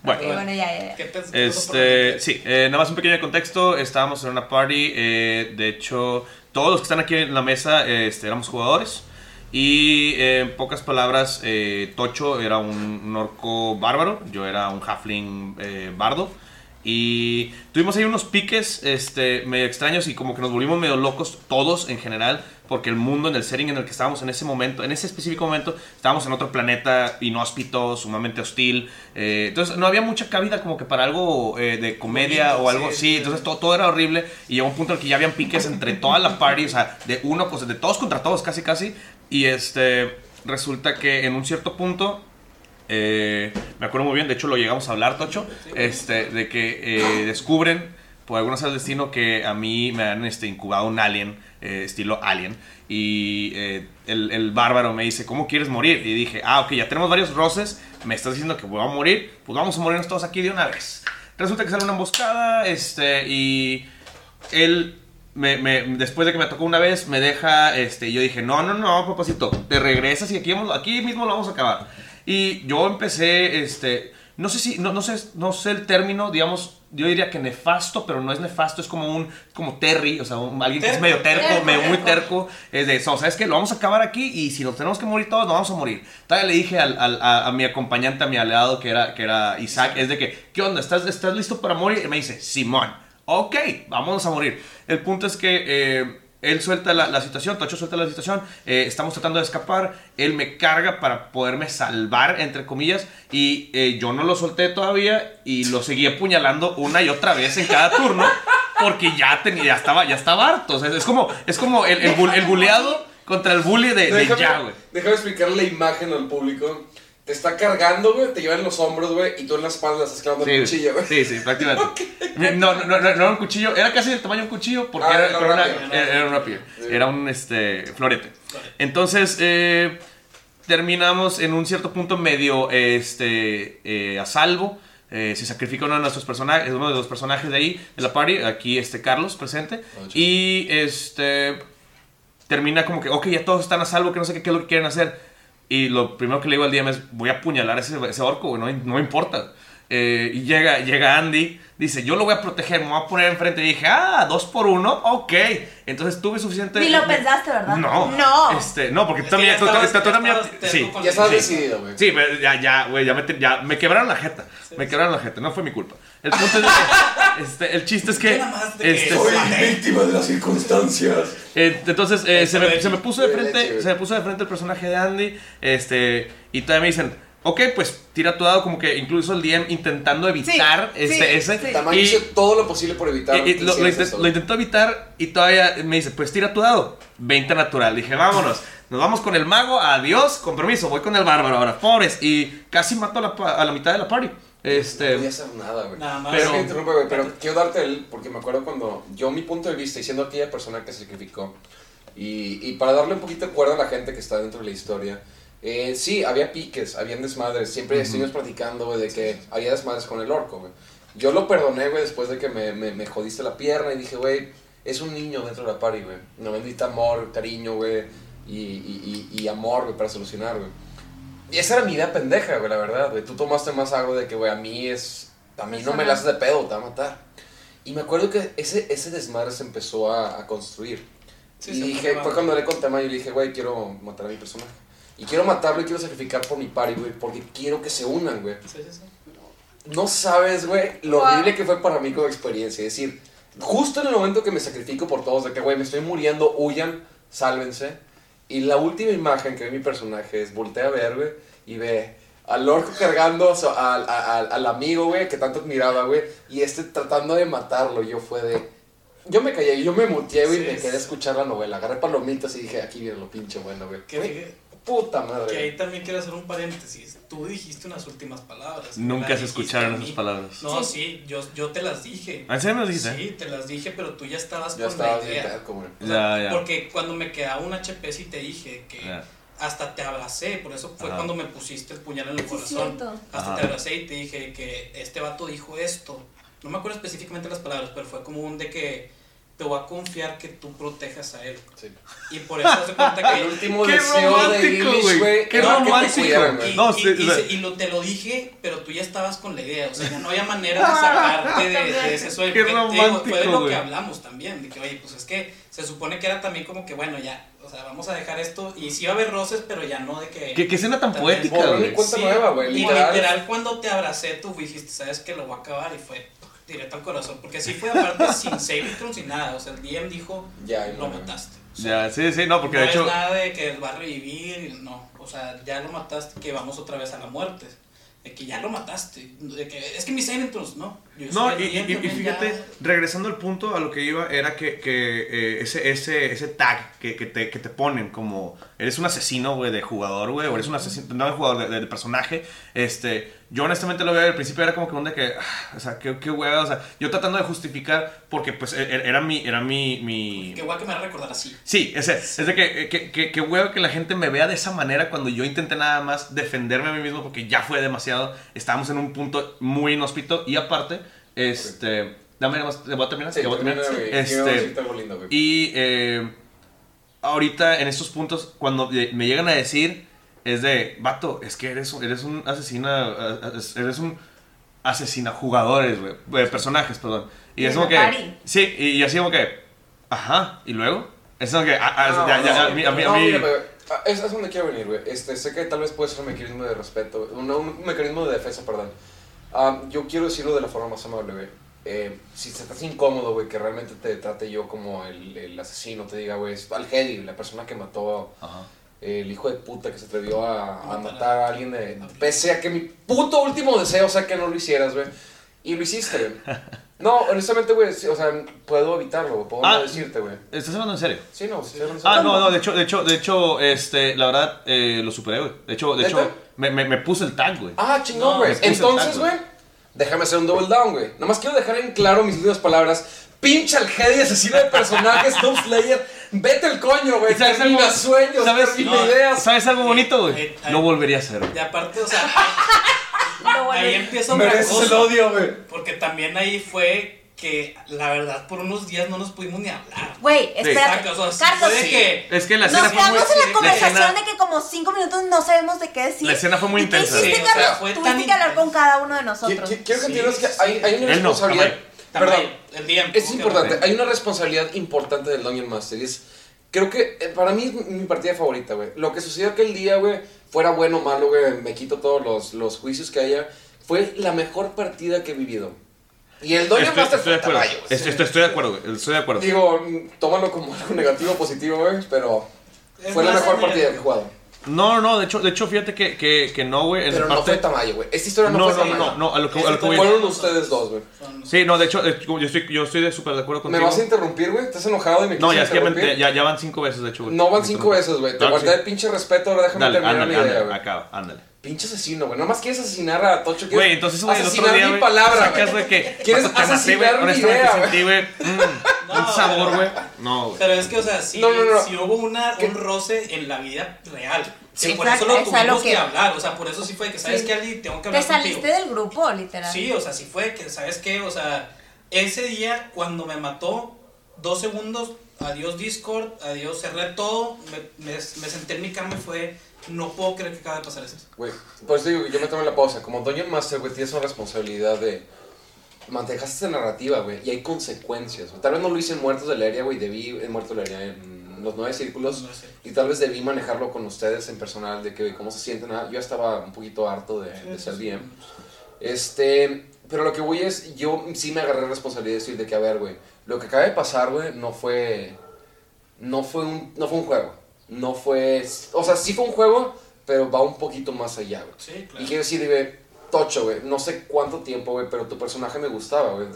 Bueno. Ok, bueno, ya, ya, ya. ¿Qué te- qué pasó por Este, sí, eh, nada más un pequeño contexto. Estábamos en una party. eh, de hecho, todos los que están aquí en la mesa eh, este, éramos jugadores. Y eh, en pocas palabras, eh, Tocho era un, un orco bárbaro. Yo era un halfling eh, bardo. Y tuvimos ahí unos piques este, medio extraños y como que nos volvimos medio locos todos en general. Porque el mundo, en el setting en el que estábamos en ese momento, en ese específico momento, estábamos en otro planeta inhóspito, sumamente hostil. eh, entonces no había mucha cabida como que para algo eh, de comedia o algo sí, así. sí. Entonces todo, todo era horrible. Y llegó un punto en el que ya habían piques entre toda la party, o sea, de uno, pues de todos contra todos, casi casi. Y este, resulta que en un cierto punto eh, me acuerdo muy bien, de hecho lo llegamos a hablar, Tocho, este, de que eh, descubren, por alguna del destino, que a mí me han este, incubado un alien, eh, estilo alien, y eh, el, el bárbaro me dice, ¿cómo quieres morir? Y dije, ah, ok, ya tenemos varios roces, me estás diciendo que voy a morir, pues vamos a morirnos todos aquí de una vez. Resulta que sale una emboscada, este, y él me, después de que me tocó una vez, me deja, este, y yo dije, no, no, no, papacito, te regresas y aquí, aquí mismo lo vamos a acabar. Y yo empecé, este, no sé si, no, no sé, no sé el término, digamos, yo diría que nefasto, pero no es nefasto, es como un, como Terry, o sea, un- alguien que es medio terco, Terco, medio muy terco. es de eso, ¿sabes qué? Lo vamos a acabar aquí y si nos tenemos que morir todos, nos vamos a morir. Todavía le dije al- al- a, a mi acompañante, a mi aliado, que era, que era Isaac, es de que, ¿qué onda? ¿Estás, ¿Estás listo para morir? Y me dice, Simón, Ok, vámonos a morir. El punto es que eh, él suelta la, la situación, Tocho suelta la situación, eh, estamos tratando de escapar, él me carga para poderme salvar, entre comillas, y eh, yo no lo solté todavía y lo seguí apuñalando una y otra vez en cada turno porque ya, tenía, ya, estaba, ya estaba harto. O sea, es como, es como el, el, bu- el buleado contra el bully de, de Déjame, ya, güey. déjame explicar la imagen al público. Te está cargando, güey, te lleva en los hombros, güey, y tú en la espalda estás clavando el cuchillo, güey. Sí, sí, prácticamente. No, no, no, no era un cuchillo, era casi del tamaño de un cuchillo porque Ah, era, era pero un era, rapier. era- era un rapier. Sí. Era un este, florete. Entonces, eh, terminamos en un cierto punto medio este, eh, a salvo. Eh, se sacrifica uno de nuestros personajes, uno de los personajes de ahí, de la party, aquí este Carlos presente. Oh, chido. y este termina como que, ok, ya todos están a salvo, que no sé qué, qué es lo que quieren hacer. Y lo primero que le digo al DM es, voy a apuñalar a ese, ese orco, güey, no, no me importa. Eh, y llega, llega Andy, dice, yo lo voy a proteger, me voy a poner enfrente. Y dije, ah, dos por uno, ok. Entonces tuve suficiente... Ni lo pensaste, ¿verdad? No. No. Este, no, porque Es tú también... ya tú- tú- tú ya también- sí. con Ya estás Sí. decidido, güey. Sí, ya, ya, güey, ya me, ya me quebraron la jeta. Me quebraron la jeta, no fue mi culpa. El punto es de que, este, el chiste es que, Tú nada más de que este, soy víctima de las circunstancias. eh, entonces eh, se, me, se me puso de frente, se me puso de frente el personaje de Andy, este, y todavía me dicen, ok, pues tira tu dado como que incluso el DM intentando evitar Sí, este, sí, ese, sí. Tamaño y- hizo todo lo posible por evitar. y- y que lo, lo intent- intentó evitar y todavía me dice, pues tira tu dado. 20 natural. Dije, vámonos. Nos vamos con el mago. Adiós. Compromiso. Voy con el bárbaro ahora. Pobres. Y casi mato a la, pa- a la mitad de la party. No voy a Este. hacer nada, güey. Nada más. Pero, Pero- interrumpe, güey, pero quiero darte el, porque me acuerdo cuando yo mi punto de vista, y siendo aquella persona que sacrificó, y, y para darle un poquito de cuerda a la gente que está dentro de la historia, eh, sí, había piques, habían desmadres, siempre estuvimos platicando, güey, de que había desmadres con el orco, güey. Yo lo perdoné, güey, después de que me, me, me jodiste la pierna y dije, güey, es un niño dentro de la party, güey. No bendita amor, cariño, güey, y, y, y, y amor, güey, para solucionar, güey. Y esa era mi idea pendeja, güey, la verdad, güey. Tú tomaste más algo de que, güey, a mí es... A mí no me la haces de pedo, te va a matar. Y me acuerdo que ese, ese desmadre se empezó a, a construir. Sí, y dije, fue cuando le conté a Mayo y le dije, güey, quiero matar a mi personaje. Y quiero matarlo y quiero sacrificar por mi party, güey, porque quiero que se unan, güey. Sí, sí, sí. No sabes, güey, lo Wow. horrible que fue para mí como experiencia. Es decir, justo en el momento que me sacrifico por todos, de que, güey, me estoy muriendo, huyan, sálvense. Y la última imagen que ve mi personaje es voltea a ver, güey, y ve al orco cargando al, al- al amigo, güey, que tanto admiraba, güey, y este tratando de matarlo. Yo fue de. Yo me callé, yo me muteé, güey, y me quedé a escuchar la novela. Agarré palomitas y dije, aquí viene lo pinche bueno, güey. Que- Puta madre. que ahí también quiero hacer un paréntesis. Tú dijiste unas últimas palabras. Nunca las se escucharon esas palabras. No, sí, yo, yo te las dije. ¿En serio me lo dijiste? Sí, te las dije, pero tú ya estabas Ya con estaba la idea. terco, güey. O sea, Ya, ya. Porque cuando me quedaba un HP sí te dije que Ya. hasta te abracé, por eso fue Ajá. cuando me pusiste el puñal en el corazón. cierto. Hasta Ajá. te abracé y te dije que este vato dijo esto. No me acuerdo específicamente las palabras, pero fue como un de que te voy a confiar que tú protejas a él. Sí. Y por eso se cuenta que El último Qué deseo de güey. Qué era que te romántico. Y, No, y- sí, y lo, te lo dije, pero tú ya estabas con la idea. O sea, ya no había manera de sacarte de, de ese sueño. Qué romántico, fue de lo que hablamos también. De que, oye, pues es que se supone que era también como que, bueno, ya. O sea, vamos a dejar esto. Y sí va a haber roces, pero ya no de que. ¿Qué, qué escena tan poética, güey. cuenta nueva, güey, Y literal. literal, cuando te abracé, tú dijiste, sabes que lo voy a acabar. Y fue directo al corazón. Porque así fue aparte sin saving throws sin nada. O sea, el DM dijo, Ya, lo no, mataste. O sea, Ya, sí, sí, no, porque no de hecho. es nada de que va a revivir, no. O sea, ya lo mataste, que vamos otra vez a la muerte. De que ya lo mataste. De que, es que mis Throws, no. No, y, y- fíjate, regresando al punto a lo que iba, era que, que, eh, ese, ese, ese tag que, que, te, que te ponen como eres un asesino, güey, de jugador, güey, o eres un asesino, no de jugador, de, de personaje, este, yo honestamente lo veía al principio, era como que un de que, ah, o sea, qué, qué hueva, o sea, yo tratando de justificar, porque pues e- e- era mi, era mi, mi, Que guay que me va a recordar así. Sí, ese, es de que, que, que, que huevo que la gente me vea de esa manera cuando yo intenté nada más defenderme a mí mismo porque ya fue demasiado. Estábamos en un punto muy inhóspito y aparte, este... Dame nada más, ¿te voy a terminar? Sí, ¿Ya voy a termina, terminar? Este, lindo, y eh, ahorita en estos puntos, cuando me llegan a decir, es de, vato, es que eres, un- eres un asesina, eres un asesina jugadores, güey, personajes, perdón. Y es como que, party. sí, y, y así como que, ajá, y luego, es como que, ah, ah, a mí, es donde quiero venir, güey. Este, sé que tal vez puede ser un mecanismo de respeto, un, un mecanismo de defensa, perdón. Ah, yo quiero decirlo de la forma más amable, güey. eh, si te estás incómodo, güey, que realmente te trate yo como el, el asesino, te diga, güey, es Al Hedi, la persona que mató Ajá. el hijo de puta que se atrevió a, a matar a alguien de, pese a que mi puto último deseo sea que no lo hicieras, güey. Y lo hiciste, güey. No, honestamente, güey, sí, o sea, puedo evitarlo, puedo Ah. no decirte, güey. ¿Estás hablando en serio? Sí, no, sí, Ah, no, no, de hecho, de hecho, de hecho, este, la verdad, eh, lo superé, güey. De hecho, de hecho, me, me, me puse el tag, güey. Ah, chingón, No, güey. el Entonces, güey, déjame hacer un double down, güey. Nomás quiero dejar en claro mis últimas palabras. Pinche al Hedy, asesino de personajes, Doom Slayer. Vete el coño, güey. ¿Y sabes Termina algo? sueños, ¿Sabes? termina No, ideas. ¿Sabes algo bonito, güey? Ay, ay. Lo volvería a hacer, güey. Y aparte, o sea, Lo ahí volví- empieza otra Mereces el odio, güey. Porque también ahí fue que, la verdad, por unos días no nos pudimos ni hablar. Güey, o sea, sí Carlos, de que- Es que la nos escena fue muy... quedamos en la la conversación escena- de que como cinco minutos no sabemos de qué decir. La escena fue muy ¿Y qué intensa. hiciste, Sí, o sea, fue Tuviste tan que hablar con cada uno de nosotros. qui- Quiero que Sí, entiendas que sí. hay, hay una Él no, responsabilidad. Tamay, Perdón. el DM. Es importante, hay una responsabilidad importante del Dungeon Master y es, creo que eh, para mí es mi- mi partida favorita, güey. Lo que sucedió aquel día, güey, fuera bueno o malo, güey, me quito todos los, los juicios que haya, fue la mejor partida que he vivido. Y el Dungeon Estoy, Master estoy de fue acuerdo. caballo, güey. Estoy, estoy- estoy de acuerdo, güey. Estoy de acuerdo. Digo, tómalo como algo negativo o positivo, güey, pero Es fue la mejor partida que he jugado. No, no, de hecho, de hecho fíjate que, que, que no, güey. En Pero no parte... fue Tamayo, güey. Esta historia no, No, fue no, no, Tamayo. no, no, a lo que, a lo que voy. Fueron ustedes dos, güey. Sí, no, de hecho, eh, yo estoy, yo estoy de súper de acuerdo ¿Me contigo. vas a interrumpir, güey? ¿Estás enojado y me No, quieres ya es que me- ya, ya van cinco veces, de hecho, güey. No van Me cinco veces, güey. Te guardé sí. el pinche respeto, ahora déjame Dale, terminar ándale, mi idea, güey. acaba, ándale. Pinche asesino, güey. Nomás quieres asesinar a Tocho. Güey, entonces, güey, el otro día, mi güey, palabra, sacas, güey, que ¿Quieres te asesinar mi idea, güey, mm, un No, sabor, pero- güey. No, güey. Pero es que, o sea, sí, No, no, no. sí hubo una, un roce en la vida real. Sí. Sí, por eso lo tuvimos lo que... que- hablar. O sea, por eso sí fue que, ¿sabes Sí. qué, Ali? Tengo que Te hablar saliste contigo. del grupo, literal. Sí, o sea, sí fue que, ¿sabes qué? O sea, ese día cuando me mató, dos segundos, adiós Discord, adiós, cerré todo, me, me, me senté en mi cama y fue, no puedo creer que acaba de pasar eso. Güey, por eso digo, yo me tomé la pausa. Como Dungeon Master, güey, tienes una responsabilidad de manejar esta narrativa, güey, y hay consecuencias. Tal vez no lo hice en Muertos de la Área, güey, debí en Muertos de la Área, en los nueve círculos, No sé. y tal vez debí manejarlo con ustedes en personal, de que, güey, cómo se sienten. Ah, Yo estaba un poquito harto de, de ser DM. Este, pero lo que voy es, yo sí me agarré responsabilidad de decir de que, a ver, güey, lo que acaba de pasar, güey, no fue, no fue un, no fue un juego. No fue, o sea, sí fue un juego, pero va un poquito más allá, güey. Sí, claro. Y quiero decir, güey, Tocho, güey, no sé cuánto tiempo, güey, pero tu personaje me gustaba, güey.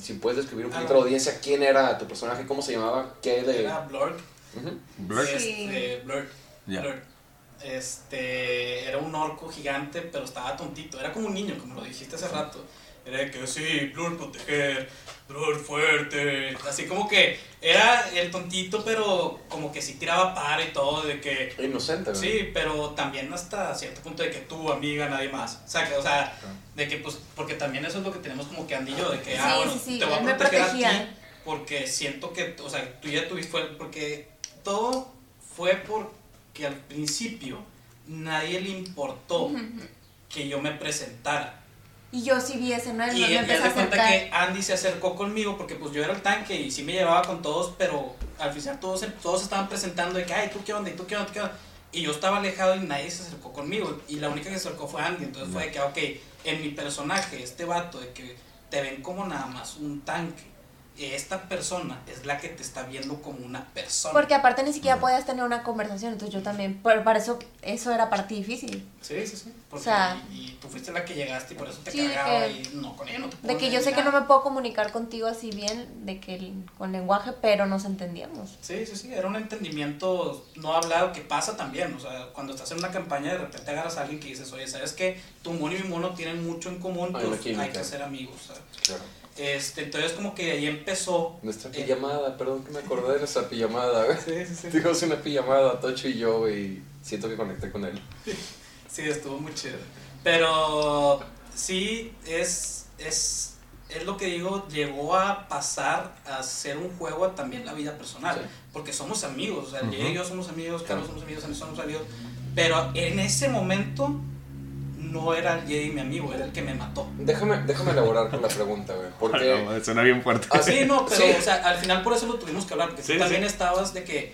Si puedes describir un Ah, poquito a la audiencia, ¿quién era tu personaje? ¿Cómo se llamaba? ¿Qué de...? Era Blurk. Ujú. Blur. Sí. Este. Este, era un orco gigante, pero estaba tontito. Era como un niño, como lo dijiste hace rato. Era de que sí, Blur proteger, Fuerte. Así como que era el tontito, pero como que sí tiraba par y todo, de que Inocente. Sí, pero también hasta cierto punto de que tú, amiga, nadie más. O sea, que, o sea de que pues, porque también eso es lo que tenemos como que yo, de que, Sí, ah, bueno, sí, sí, te voy a proteger a ti, porque siento que, o sea, tú ya tuviste, porque todo fue porque al principio nadie le importó que yo me presentara. Y yo sí vi ese, ¿no? Él Y me empezó a cuenta que Andy se acercó conmigo porque pues yo era el tanque y sí me llevaba con todos, pero al final todos, todos estaban presentando de que, ay, ¿tú qué onda? ¿Y tú qué onda? ¿Tú qué onda? Y yo estaba alejado y nadie se acercó conmigo. Y la única que se acercó fue Andy. Entonces fue de que, ok, en mi personaje, este vato, de que te ven como nada más un tanque. Esta persona es la que te está viendo como una persona. Porque aparte ni siquiera podías tener una conversación, entonces yo también, por- para eso, eso era para ti difícil. Sí, sí, sí. Porque, O sea- y, y tú fuiste la que llegaste y por eso te Sí, de cagaba que- y no, con ella no te De puedo que yo sé que no me puedo comunicar contigo así bien, de que el- con lenguaje, pero nos entendíamos. Sí, sí, sí, era un entendimiento no hablado que pasa también, o sea, cuando estás en una campaña de repente agarras a alguien que dices, oye, ¿sabes qué? Tu mono y mi mono tienen mucho en común, pues hay que ser amigos, sea. Claro. Este, entonces como que de ahí empezó... Nuestra eh, pijamada, perdón que me acordé de nuestra pijamada, güey. Sí, sí, sí. Tuvimos una pijamada, Tocho y yo, y siento que conecté con él. Sí, estuvo muy chido. Pero sí, es, es, es lo que digo, llegó a pasar a ser un juego a también la vida personal. Sí. Porque somos amigos, o sea, Ujú. Jay y yo somos amigos, Carlos Claro. somos amigos, Anderson somos amigos. Pero en ese momento no era el Jay mi amigo, era el que me mató. Déjame, déjame elaborar con la pregunta, güey. Porque... No, suena bien fuerte. Ah, Sí, no, pero Sí. o sea, al final por eso lo tuvimos que hablar, porque Sí, tú también sí. estabas de que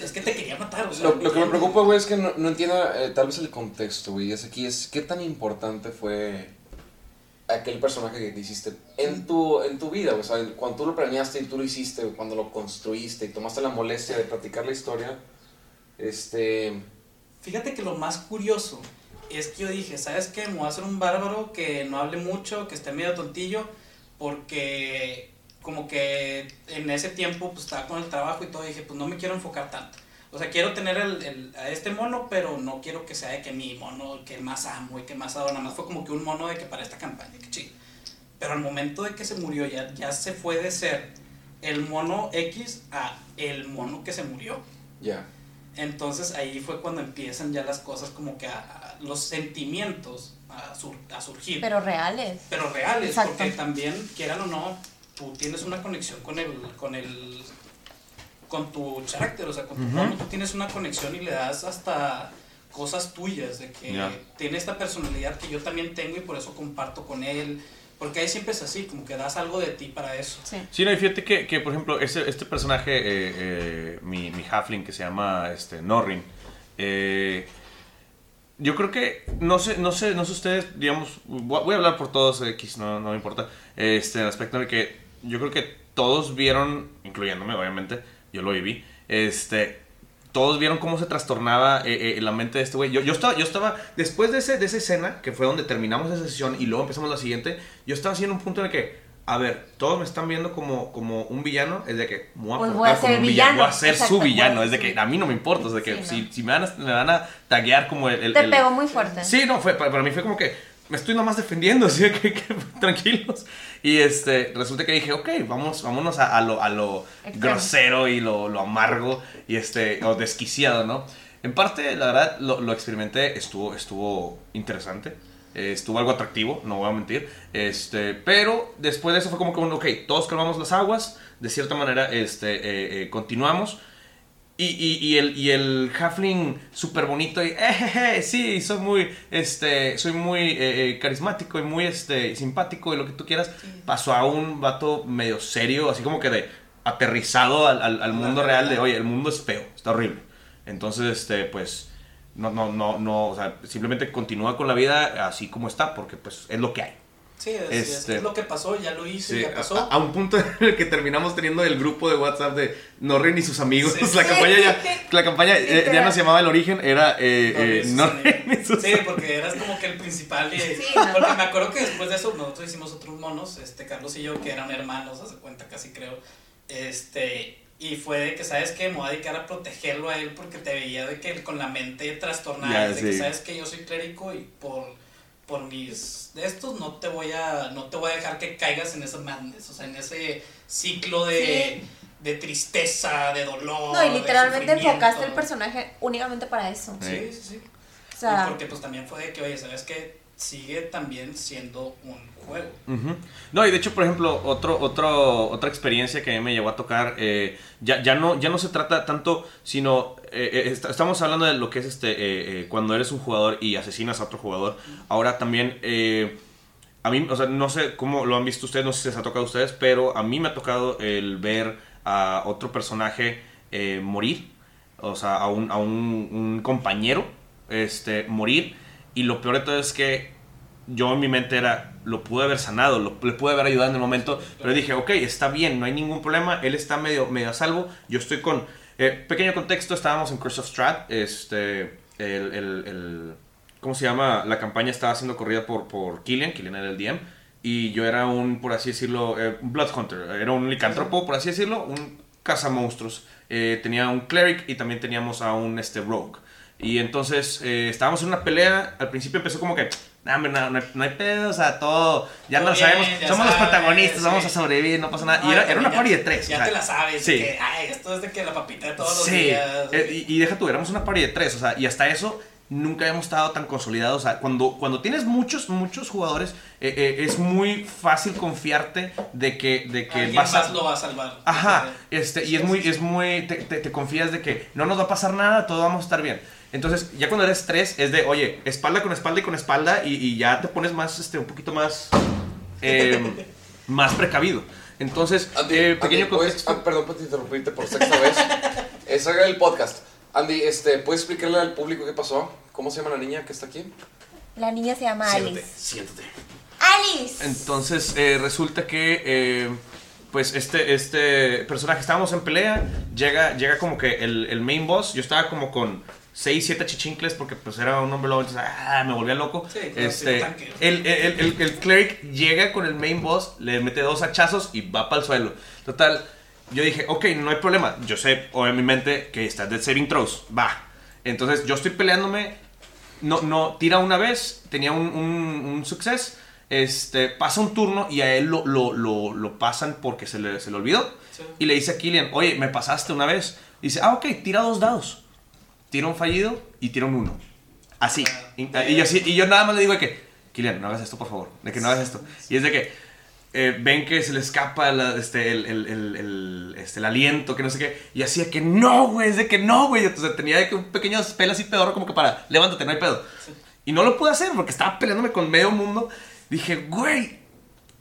es que te quería matar, o sea. Lo, lo que me preocupa, güey, es que no, no entiendo eh, tal vez el contexto, güey. Es aquí, es qué tan importante fue aquel personaje que te hiciste en tu, en tu vida, o sea, cuando tú lo planeaste y tú lo hiciste, cuando lo construiste y tomaste la molestia de platicar la historia, este... Fíjate que lo más curioso es que yo dije, ¿sabes qué? Me voy a hacer un bárbaro que no hable mucho, que esté medio tontillo, porque como que en ese tiempo pues estaba con el trabajo y todo, y dije, pues no me quiero enfocar tanto. O sea, quiero tener el, el- a este mono, pero no quiero que sea de que mi mono, que más amo y que más adoro. Nada más fue como que un mono de que para esta campaña, que chido. Pero al momento de que se murió, ya, ya se fue de ser el mono X a el mono que se murió. Ya. Entonces ahí fue cuando empiezan ya las cosas como que a, a- los sentimientos a, sur- a surgir. Pero reales. Pero reales, Exacto. porque también, quieran o no, tú tienes una conexión con el, con el, con tu carácter, o sea, con tu Ujú. mono, tú tienes una conexión y le das hasta cosas tuyas, de que tiene esta personalidad que yo también tengo y por eso comparto con él, porque ahí siempre es así, como que das algo de ti para eso. Sí. Sí, no, y fíjate que, que, por ejemplo, este, este personaje, eh, eh, mi, mi halfling que se llama este, Norrin, eh, yo creo que, no sé, no sé, no sé ustedes, digamos, voy a hablar por todos X, no, no me importa, este, el aspecto de que yo creo que todos vieron, incluyéndome obviamente, yo lo viví, este, todos vieron cómo se trastornaba eh, eh, la mente de este güey. Yo, yo, estaba, yo estaba, después de, ese, de esa escena, que fue donde terminamos esa sesión y luego empezamos la siguiente, yo estaba haciendo un punto de que, a ver, todos me están viendo como, como un villano, es de que voy a Pues voy a como ser un villano, voy a ser exacto, su villano, es de que a mí no me importa, es de que Sí, si, no. si me, van a, me van a taguear como el... el- Te el- pegó muy fuerte. Sí, no, fue, para, para mí fue como que me estoy nomás defendiendo, así que, que tranquilos. Y este, resulta que dije, ok, vamos, vámonos a, a lo, a lo grosero y lo, lo amargo y este, o desquiciado, ¿no? En parte, la verdad, lo, lo experimenté, estuvo, estuvo interesante. Eh, estuvo algo atractivo, no voy a mentir. Este, pero después de eso fue como que, un, ok, todos calmamos las aguas. De cierta manera, este, eh, eh, continuamos. Y, y, y el, y el halfling súper bonito y, "Ejeje, sí, soy muy, este, soy muy eh, eh, carismático y muy, este, simpático y lo que tú quieras, pasó a un vato medio serio, así como que de aterrizado al, al, al mundo real de, oye, el mundo es feo, está horrible. Entonces, este, pues, no, no, no, no, o sea, simplemente continúa con la vida así como está, porque pues es lo que hay. Sí, es, es- Este- es lo que pasó, ya lo hice, Sí, ya pasó. a un punto en el que terminamos teniendo el grupo de WhatsApp de Norrin y sus amigos. Sí. La campaña ya, la campaña eh, ya no se llamaba El Origen, era eh, eh, y sus Sí, porque eras como que el principal y... Porque me acuerdo que después de eso nosotros hicimos otros monos, este, Carlos y yo, que eran hermanos, hace cuenta casi creo. Este, y fue de que, ¿sabes qué? Me voy a dedicar a protegerlo a él porque te veía de que con la mente trastornada. De que. ¿sabes que Yo soy clérigo y por, por mis... De estos no te voy a, no te voy a dejar que caigas en esa madness, o sea, en ese ciclo de... De tristeza, de dolor. No, y de literalmente enfocaste el personaje únicamente para eso. Sí, sí, sí. O sea, Y porque pues también fue de que, oye, ¿sabes qué? Sigue también siendo un juego. No, y de hecho, por ejemplo, otro, otro, otra experiencia que a mí me llegó a tocar, eh, ya, ya, no, ya no se trata tanto, sino eh, eh, est- estamos hablando de lo que es este cuando eres un jugador y asesinas a otro jugador. Ahora también, a mí, o sea, no sé cómo lo han visto ustedes, no sé si les ha tocado a ustedes, pero a mí me ha tocado el ver a otro personaje morir, o sea, a un, a un, un compañero este, morir, y lo peor de todo es que yo en mi mente era, lo pude haber sanado, lo, le pude haber ayudado en el momento, pero dije, ok, está bien, no hay ningún problema, él está medio, medio a salvo, yo estoy con... eh, pequeño contexto, estábamos en Curse of Strat, este, el, el- el- ¿cómo se llama? La campaña estaba siendo corrida por, por Killian, Killian era el DM, y yo era un, por así decirlo, eh, un Blood Hunter, era un licántropo, por así decirlo, un cazamonstruos. Eh, tenía un cleric y también teníamos a un este, rogue. Y entonces eh, estábamos en una pelea. Al principio empezó como que, "Nah, hombre, no, no hay, no hay pedo, o sea, todo, ya Todo lo sabemos, somos los sabes, protagonistas, sí. vamos a sobrevivir, no pasa nada. y No, era, ya- era una party de tres. Ya o sea, te la sabes, sí. que, ay, esto es de que la papita de todos los Sí, días. eh, y, y deja tú, éramos una party de tres, o sea, y hasta eso nunca habíamos estado tan consolidados. O sea, cuando, cuando tienes muchos, muchos jugadores, eh, eh, es muy fácil confiarte de que, de que vas a... más lo va a salvar. Ajá, este, y es Sí, muy, sí, es muy, te, te- te confías de que no nos va a pasar nada, todo vamos a estar bien. Entonces, ya cuando eres tres, es de, oye, espalda con espalda y con espalda, y, y ya te pones más, este, un poquito más, eh, más precavido. Entonces, Andy, eh, Andy, pequeño ¿puedes- contexto. ah, perdón por interrumpirte por sexta vez. Es el podcast. Andy, este, ¿puedes explicarle al público qué pasó? ¿Cómo se llama la niña que está aquí? la niña se llama Siéntate, Alice. siéntate. Alice. Entonces eh, resulta que eh, pues este, este personaje, estábamos en pelea, llega, llega como que el, el main boss, yo estaba como con 6, 7 chichincles porque pues era un hombre lobo, entonces ah, me volvía loco. Sí, claro, este, sí, el, el, el, el cleric llega con el main boss, le mete dos hachazos y va para el suelo. Total, yo dije, ok, no hay problema. Yo sé, o en mi mente, que está Dead Saving Throws. Va. Entonces yo estoy peleándome. No, no, tira una vez, tenía un, un, un success. Este, pasa un turno y a él lo, lo, lo, lo pasan porque se le, se le olvidó. Sí. Y le dice a Killian, oye, me pasaste una vez. Dice, ah, ok, tira dos dados. Tira un fallido y tira un uno. Así. Y, y yo, y yo nada más le digo de que, Killian, no hagas esto, por favor. De que no hagas esto. Y es de que eh, ven que se le escapa la- este, el, el, el, este, el aliento, que no sé qué. Y así de que no, güey, es de que no, güey. Entonces tenía de que un pequeño pelo así pedorro como que para, levántate, no hay pedo. Y no lo pude hacer porque estaba peleándome con medio mundo. Dije, güey,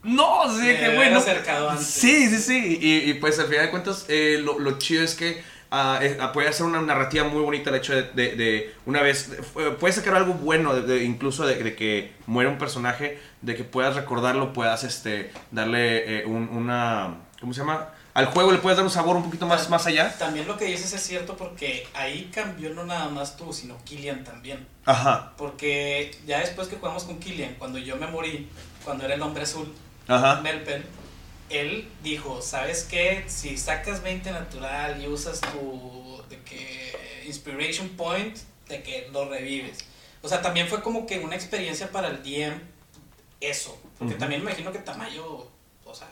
no, Me que, güey, hubiera no. acercado antes. Sí, sí, sí. Y, y, pues al final de cuentas, eh, lo, lo chido es que ah, puede hacer una narrativa muy bonita el hecho de, de- de una vez. Puede sacar algo bueno, de- incluso de, que muere un personaje, de que puedas recordarlo, puedas este, darle eh, un- una. ¿Cómo se llama? Al juego le puedes dar un sabor un poquito más, más allá. También lo que dices es cierto porque ahí cambió no nada más tú, sino Killian también. Ajá, Porque ya después que jugamos con Killian, cuando yo me morí, cuando era el hombre azul, ajá. Melpen, él dijo, ¿sabes qué? Si sacas 20 natural y usas tu de que inspiration point, de que lo revives. O sea, también fue como que una experiencia para el DM eso, porque también me imagino que Tamayo, o sea,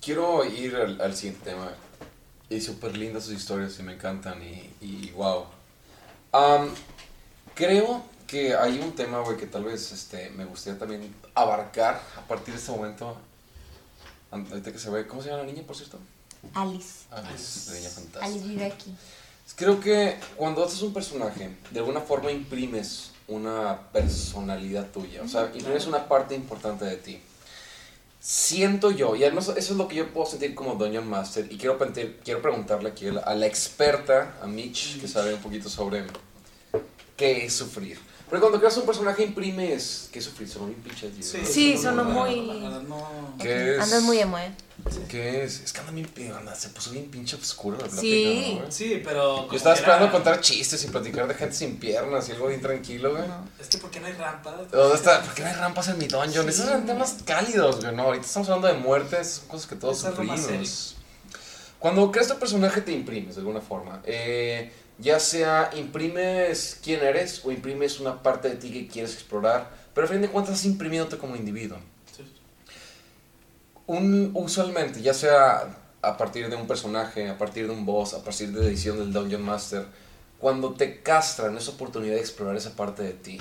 Quiero ir al, al siguiente tema. Y súper lindas sus historias y me encantan y, y wow. Creo que hay un tema, güey, que tal vez este, me gustaría también abarcar a partir de este momento. Ahorita que se ve, ¿cómo se llama la niña, por cierto? Alice. Alice, de Niña Fantástica. Alice vive aquí. Creo que cuando haces un personaje, de alguna forma imprimes una personalidad tuya. O sea, imprimes una parte importante de ti. Siento yo, y además eso es lo que yo puedo sentir como Dungeon Master, y quiero, quiero preguntarle aquí a la, a la experta, a Mitch, que sabe un poquito sobre qué es sufrir. Porque cuando creas un personaje imprimes qué es sufrir, son bien pinches. Sí, sonó no, muy- ¿Qué es? Andas muy emo, ¿eh? ¿Qué es? Es que anda bien, anda, se puso bien pinche oscura la plática, Sí. Sí, pero... Yo estaba esperando contar chistes y platicar de gente sin piernas y algo bien tranquilo, güey. No. Es que ¿por qué no hay rampa? ¿Dónde está? ¿Por qué no hay rampas en mi dungeon? Sí. Esos son temas cálidos, güey. No, ahorita estamos hablando de muertes, son cosas que todos sufrimos. Cuando creas tu personaje te imprimes de alguna forma. Eh, ya sea imprimes quién eres o imprimes una parte de ti que quieres explorar, pero a fin de cuentas estás imprimiéndote como individuo. Sí. Un, usualmente, ya sea a partir de un personaje, a partir de un boss, a partir de la edición del Dungeon Master, cuando te castran esa oportunidad de explorar esa parte de ti,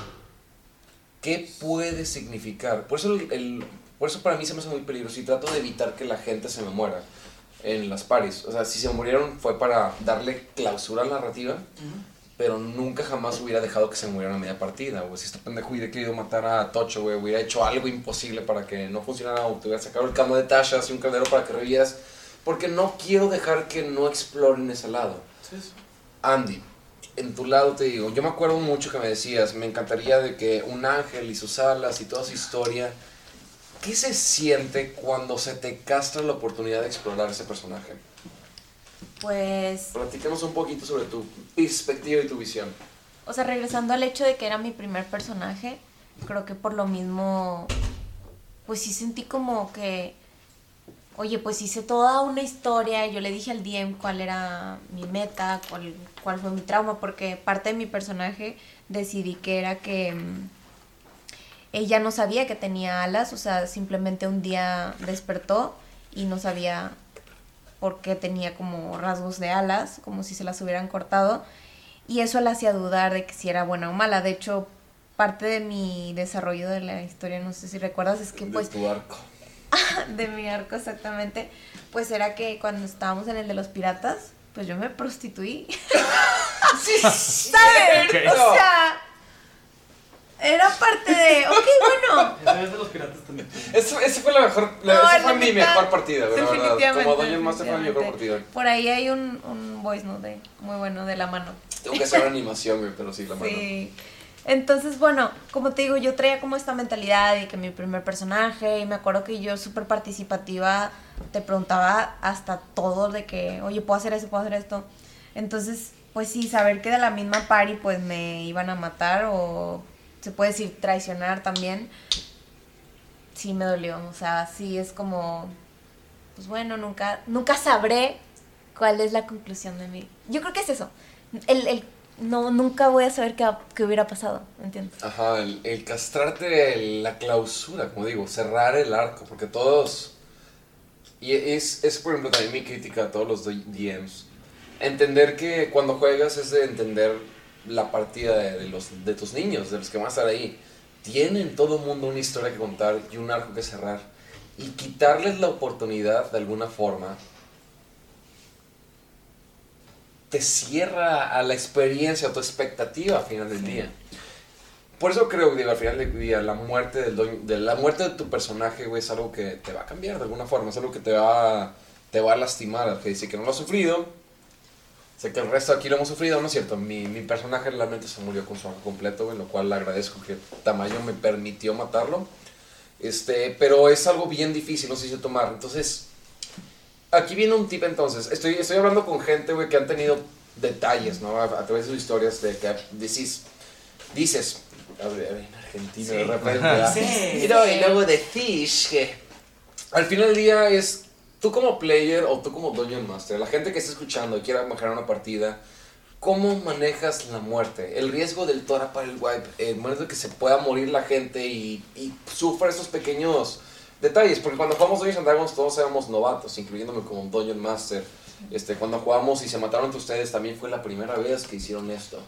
¿qué puede significar? Por eso, el, el- por eso para mí se me hace muy peligroso y trato de evitar que la gente se me muera en las paris. O sea, si se murieron fue para darle clausura a la narrativa, pero nunca jamás hubiera dejado que se murieran a media partida. O si este pendejo hubiera querido matar a Tocho, güey, hubiera hecho algo imposible para que no funcionara o te hubiera sacado el camo de Tasha, así un caldero para que revivieras. Porque no quiero dejar que no exploren ese lado. Sí, sí. Andy, en tu lado te digo, yo me acuerdo mucho que me decías, me encantaría de que un ángel y sus alas y toda su historia, ¿qué se siente cuando se te castra la oportunidad de explorar ese personaje? Pues, Platícanos un poquito sobre tu perspectiva y tu visión. o sea, regresando al hecho de que era mi primer personaje, creo que por lo mismo, pues sí sentí como que, oye, pues hice toda una historia, yo le dije al DM cuál era mi meta, cuál, cuál fue mi trauma, porque parte de mi personaje decidí que era que mm, ella no sabía que tenía alas, o sea, simplemente un día despertó y no sabía por qué tenía como rasgos de alas, como si se las hubieran cortado. Y eso la hacía dudar de que si era buena o mala. De hecho, parte de mi desarrollo de la historia, no sé si recuerdas, es que pues de tu arco. de mi arco exactamente, pues era que cuando estábamos en el de los piratas, pues yo me prostituí. ¿Sabes? Ok. O sea, era parte de, ok, bueno, de los piratas también. Esa, esa fue la mejor, la, No, esa la fue mi mejor partida, la verdad. definitivamente, Como Dungeon Master fue mi mejor partida. Por ahí hay un, un voice note muy bueno de la mano. Tengo que hacer una animación, güey, pero sí, la mano. Sí. Entonces, bueno, como te digo, yo traía como esta mentalidad de que mi primer personaje, y me acuerdo que yo súper participativa, te preguntaba hasta todo de que, oye, puedo hacer eso, puedo hacer esto. Entonces, pues sí, saber que de la misma party pues me iban a matar o se puede decir traicionar también, sí me dolió. O sea, sí es como, pues bueno, nunca, nunca sabré cuál es la conclusión de mí. Yo creo que es eso. El, el no, nunca voy a saber qué, qué hubiera pasado, ¿entiendes? Ajá, el, el castrarte la clausura, como digo, cerrar el arco, porque todos... Y es, es, por ejemplo, también mi crítica a todos los DMs. Entender que cuando juegas es de entender la partida de, de los, de tus niños, de los que van a estar ahí. Tienen todo el mundo una historia que contar y un arco que cerrar. Y quitarles la oportunidad de alguna forma te cierra a la experiencia, a tu expectativa al final del día. Por eso creo que al final del día la muerte, del, de la muerte de tu personaje, güey, es algo que te va a cambiar de alguna forma, es algo que te va, te va a lastimar, que dice que no lo ha sufrido, sé que el resto aquí lo hemos sufrido, ¿no es cierto? Mi, mi personaje realmente se murió con su arco completo, güey, lo cual le agradezco que Tamayo me permitió matarlo. Este, pero es algo bien difícil, no sé si tomar. Entonces, aquí viene un tip entonces. Estoy, estoy hablando con gente, güey, que han tenido detalles, ¿no? A, a, través de sus historias de que decís, dices, a ver, en Argentina sí. de repente, sí. Y luego decís que al final del día es tú como player o tú como Dungeon Master, la gente que está escuchando y quiera mejorar una partida, ¿cómo manejas la muerte? El riesgo del Tora para el wipe, el momento que se pueda morir la gente y, y sufra esos pequeños detalles, porque cuando jugamos Dungeons Dragons todos éramos novatos, incluyéndome como Dungeon Master. Este, cuando jugamos y se mataron entre ustedes, también fue la primera vez que hicieron esto.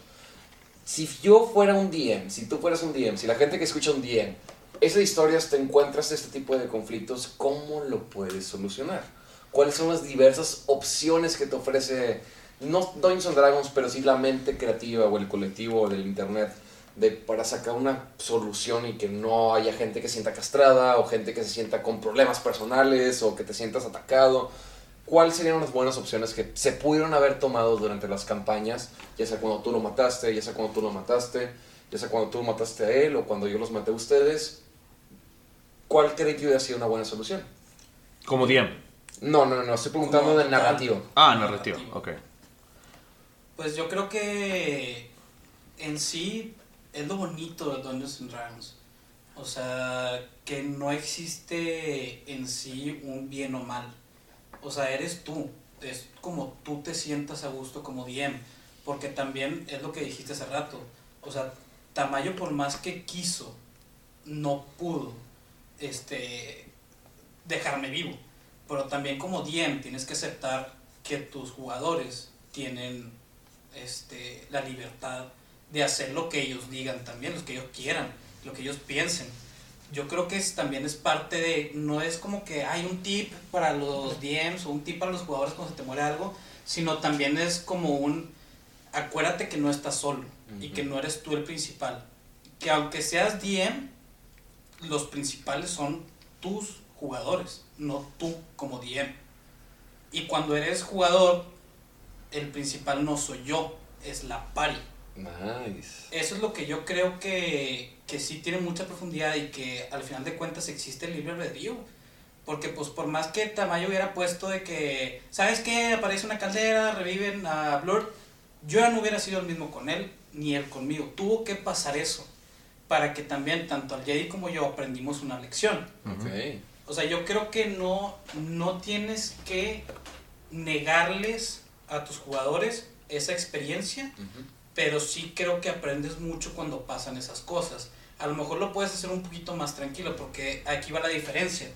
Si yo fuera un DM, si tú fueras un DM, si la gente que escucha un DM, esas historias te encuentras este tipo de conflictos, ¿cómo lo puedes solucionar? ¿Cuáles son las diversas opciones que te ofrece, no Dungeons and Dragons, pero sí la mente creativa o el colectivo del internet? de, para sacar una solución y que no haya gente que se sienta castrada o gente que se sienta con problemas personales o que te sientas atacado. ¿Cuáles serían unas buenas opciones que se pudieron haber tomado durante las campañas? Ya sea cuando tú lo mataste, ya sea cuando tú lo mataste, ya sea cuando tú mataste a él o cuando yo los maté a ustedes. ¿Cuál creen que hubiera sido una buena solución? Como DM. No, no, no, estoy preguntando de narrativo. Ah, narrativo, ok. Pues yo creo que en sí es lo bonito de Dungeons and Dragons. O sea, que no existe en sí un bien o mal. O sea, eres tú. Es como tú te sientas a gusto como DM. Porque también es lo que dijiste hace rato. O sea, Tamayo por más que quiso, no pudo este, dejarme vivo. Pero también como DM tienes que aceptar que tus jugadores tienen este, la libertad de hacer lo que ellos digan también, lo que ellos quieran, lo que ellos piensen. Yo creo que es, también es parte de, no es como que hay un tip para los DMs o un tip para los jugadores cuando se te muere algo, sino también es como un, acuérdate que no estás solo uh -huh. y que no eres tú el principal. Que aunque seas DM, los principales son tus jugadores, no tú como DM. Y cuando eres jugador, el principal no soy yo, es la pari. Nice. Eso es lo que yo creo que, que sí tiene mucha profundidad y que al final de cuentas existe el libre albedrío. Porque pues por más que Tamayo hubiera puesto de que, ¿sabes qué? Aparece una caldera, reviven a Blur, yo ya no hubiera sido el mismo con él, ni él conmigo. Tuvo que pasar eso para que también tanto al Jedi como yo aprendimos una lección. Okay. O sea, yo creo que no, no tienes que negarles a tus jugadores esa experiencia, uh -huh. pero sí creo que aprendes mucho cuando pasan esas cosas. A lo mejor lo puedes hacer un poquito más tranquilo, porque aquí va la diferencia.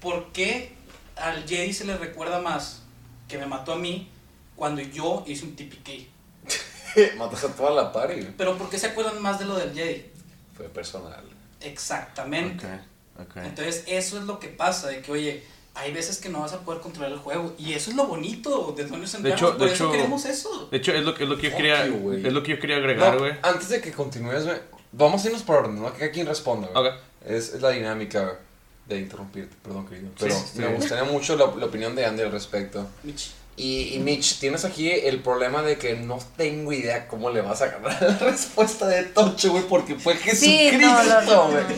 ¿Por qué al Jedi se le recuerda más que me mató a mí cuando yo hice un TPK? Matas a toda la party. Pero ¿por qué se acuerdan más de lo del Jedi? Fue personal. Exactamente. Okay, okay. Entonces eso es lo que pasa, de que oye, hay veces que no vas a poder controlar el juego y eso es lo bonito de Dungeons and De hecho, Dragons, por de eso hecho- queremos eso. De hecho, es lo que, es lo que yo quería, you, es lo que yo quería agregar, No, güey. antes de que continúes, güey, vamos a irnos por orden, ¿no? Que cada quien responda, güey. Ok. Es, es la dinámica de interrumpirte, perdón, querido. Pero sí, sí. me gustaría mucho la, la opinión de Andy al respecto. Michi. Y, y Mitch, tienes aquí el problema de que no tengo idea cómo le vas a ganar la respuesta de Tocho, güey, porque fue Sí, Jesucristo, no, no, güey. no.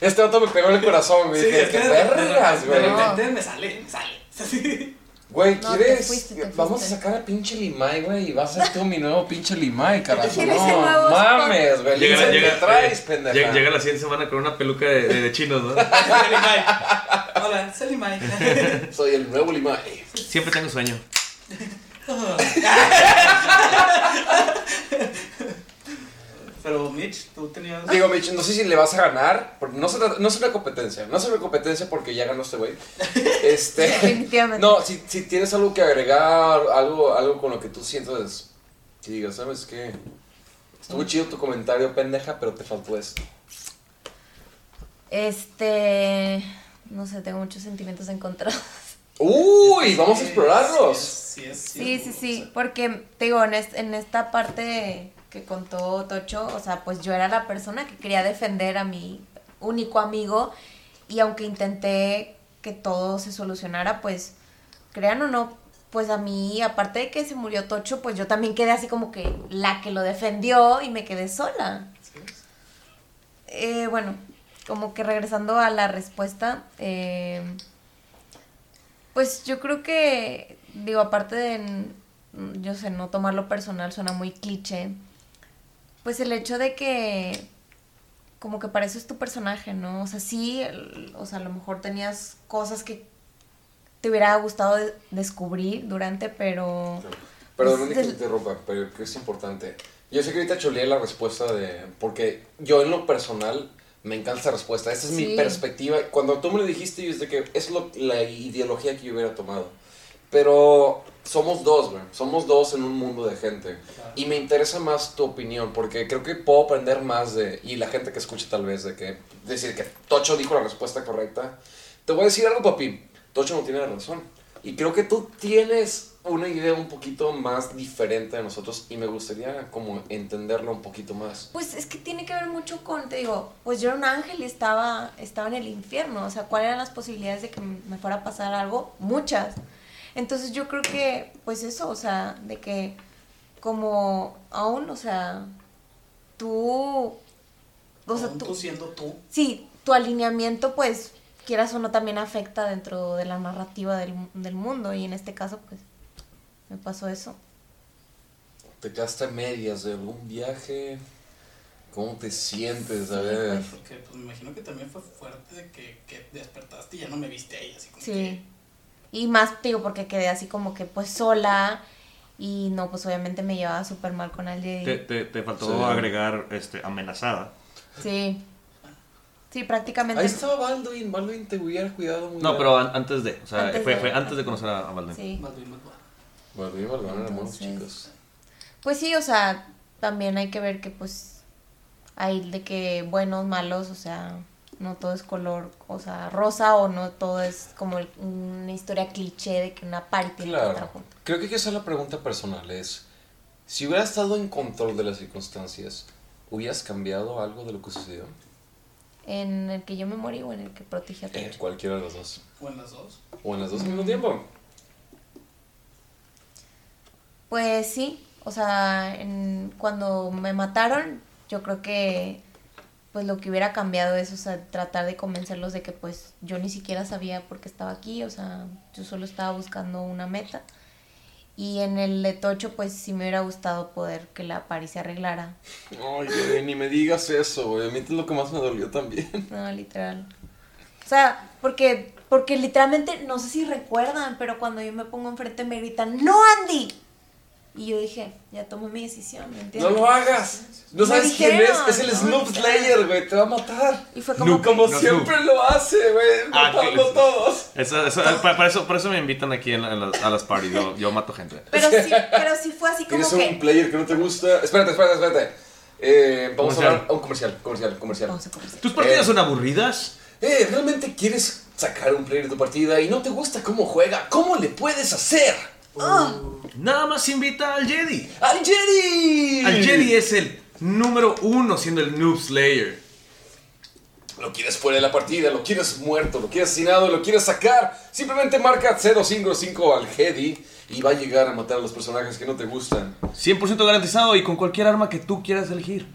Este otro me pegó en el corazón, güey. Sí, es que de- vergas, de güey. repente me sale, me sale. Sí. Güey, No, te ¿quieres? fuiste, te Vamos a sacar a pinche Limay, güey, y vas a ser tú mi nuevo pinche Limay, carajo. ¿Quieres No, mames, güey. Llega, Llega, llega, ¿Qué traes, eh, pendeja? llega, llega la siguiente semana con una peluca de, de- de chinos, ¿no? Selimay. Hola, Selimay. Soy el nuevo Limay. Siempre tengo sueño. Pero Mitch, tú tenías. Digo, Mitch, no sé si le vas a ganar, porque no, se trata- no es una competencia, no es una competencia porque ya ganó este güey. Este, Definitivamente. no, si, si tienes algo que agregar, algo, algo con lo que tú sientas, que digas, ¿sabes qué? Estuvo chido tu comentario, pendeja, pero te faltó esto. Este. No sé, tengo muchos sentimientos encontrados. Uy, vamos a explorarlos. Sí, es, sí, Sí, es, sí, o sí, sea, porque te digo, en, es- en esta parte que contó Tocho, o sea, pues yo era la persona que quería defender a mi único amigo y aunque intenté que todo se solucionara, pues crean o no, pues a mí, aparte de que se murió Tocho, pues yo también quedé así como que la que lo defendió y me quedé sola. sí. Eh, bueno, como que regresando a la respuesta, eh, pues yo creo que, digo, aparte de, mm, yo sé, no tomarlo personal, suena muy cliché, pues el hecho de que, como que para eso es tu personaje, ¿no? O sea, sí, el- o sea, a lo mejor tenías cosas que te hubiera gustado de- descubrir durante, pero... Perdón, Pues, que te interrumpa, pero que es importante. Yo sé que ahorita choleé la respuesta de... Porque yo en lo personal me encanta esa respuesta. Esta es mi perspectiva. Cuando tú me lo dijiste, yo es de que es lo, la ideología que yo hubiera tomado. Pero somos dos, güey. Somos dos en un mundo de gente. Y me interesa más tu opinión, porque creo que puedo aprender más de... Y la gente que escucha tal vez, de que... Decir que Tocho dijo la respuesta correcta. Te voy a decir algo, papi. Tocho no tiene la razón. Y creo que tú tienes una idea un poquito más diferente de nosotros y me gustaría como entenderlo un poquito más. Pues es que tiene que ver mucho con, te digo, pues yo era un ángel y estaba, estaba en el infierno. O sea, ¿cuáles eran las posibilidades de que me fuera a pasar algo? Muchas. Entonces yo creo que, pues eso, o sea, de que como aún, o sea, tú, o sea, tú, tú siendo tú. sí, tu alineamiento, pues, quieras o no, también afecta dentro de la narrativa del, del mundo. Y en este caso, pues, me pasó eso. ¿Te quedaste a medias de algún viaje? ¿Cómo te sientes? A Sí, ver. pues. Porque pues me imagino que también fue fuerte de que, que despertaste y ya no me viste ahí, así como Sí. Y más, te digo, porque quedé así como que pues sola y no, pues obviamente me llevaba súper mal con el Te, te, te faltó Sí. agregar este, amenazada. Sí. Sí, prácticamente. Ahí estaba Baldwin. Baldwin te hubiera cuidado muy No, bien. pero an- antes de. O sea, Antes fue, de- fue antes de conocer a, a Baldwin. Sí. más bien, Baldwin y eran buenos chicos. Pues sí, o sea, también hay que ver que pues hay de que buenos, malos, o sea, no todo es color, o sea, rosa o no todo es como el- una historia cliché de que una estar Claro. junta. Creo que hay que hacer la pregunta personal es, si hubieras estado en control de las circunstancias, ¿hubieras cambiado algo de lo que sucedió? En el que yo me morí o en el que protegí a En todos. cualquiera de las dos. O en las dos. O en las dos al mismo tiempo. Pues sí, o sea, en- cuando me mataron, yo creo que pues lo que hubiera cambiado es, o sea, tratar de convencerlos de que pues yo ni siquiera sabía por qué estaba aquí, o sea, yo solo estaba buscando una meta. Y en el de Tocho, pues sí me hubiera gustado poder que la Paris se arreglara. Ay, güey, ni me digas eso, güey. A mí es lo que más me dolió también. No, literal. O sea, porque, porque literalmente, no sé si recuerdan, pero cuando yo me pongo enfrente me gritan, ¡No, Andy! Y yo dije, ya tomé mi decisión, ¿me No entiendes? lo hagas. No Me sabes quién es. dijeron, Es el no, Snoop. Slayer, güey. Te va a matar. Y fue como No, que- Como No, siempre lo hace, güey. Ah, Matando que- a todos. Eso, eso- para, eso, por eso me invitan aquí en la- en las- a las parties. Yo, yo mato gente. Pero sí, pero sí fue así como un que... player que no te gusta. Espérate, espérate, espérate. Eh, vamos Comercial. a hablar. Un comercial, comercial, comercial. Vamos a conversar. ¿Tus partidas Eh. son aburridas? Eh, ¿realmente quieres sacar un player de tu partida y no te gusta cómo juega? ¿Cómo le puedes hacer? Ah, Nada más invita al Jedi. ¡Al Jedi! Al Jedi es el número uno siendo el Noob Slayer. Lo quieres fuera de la partida, lo quieres muerto, lo quieres asesinado, lo quieres sacar. Simplemente marca 055 al Jedi y va a llegar a matar a los personajes que no te gustan. 100% garantizado y con cualquier arma que tú quieras elegir.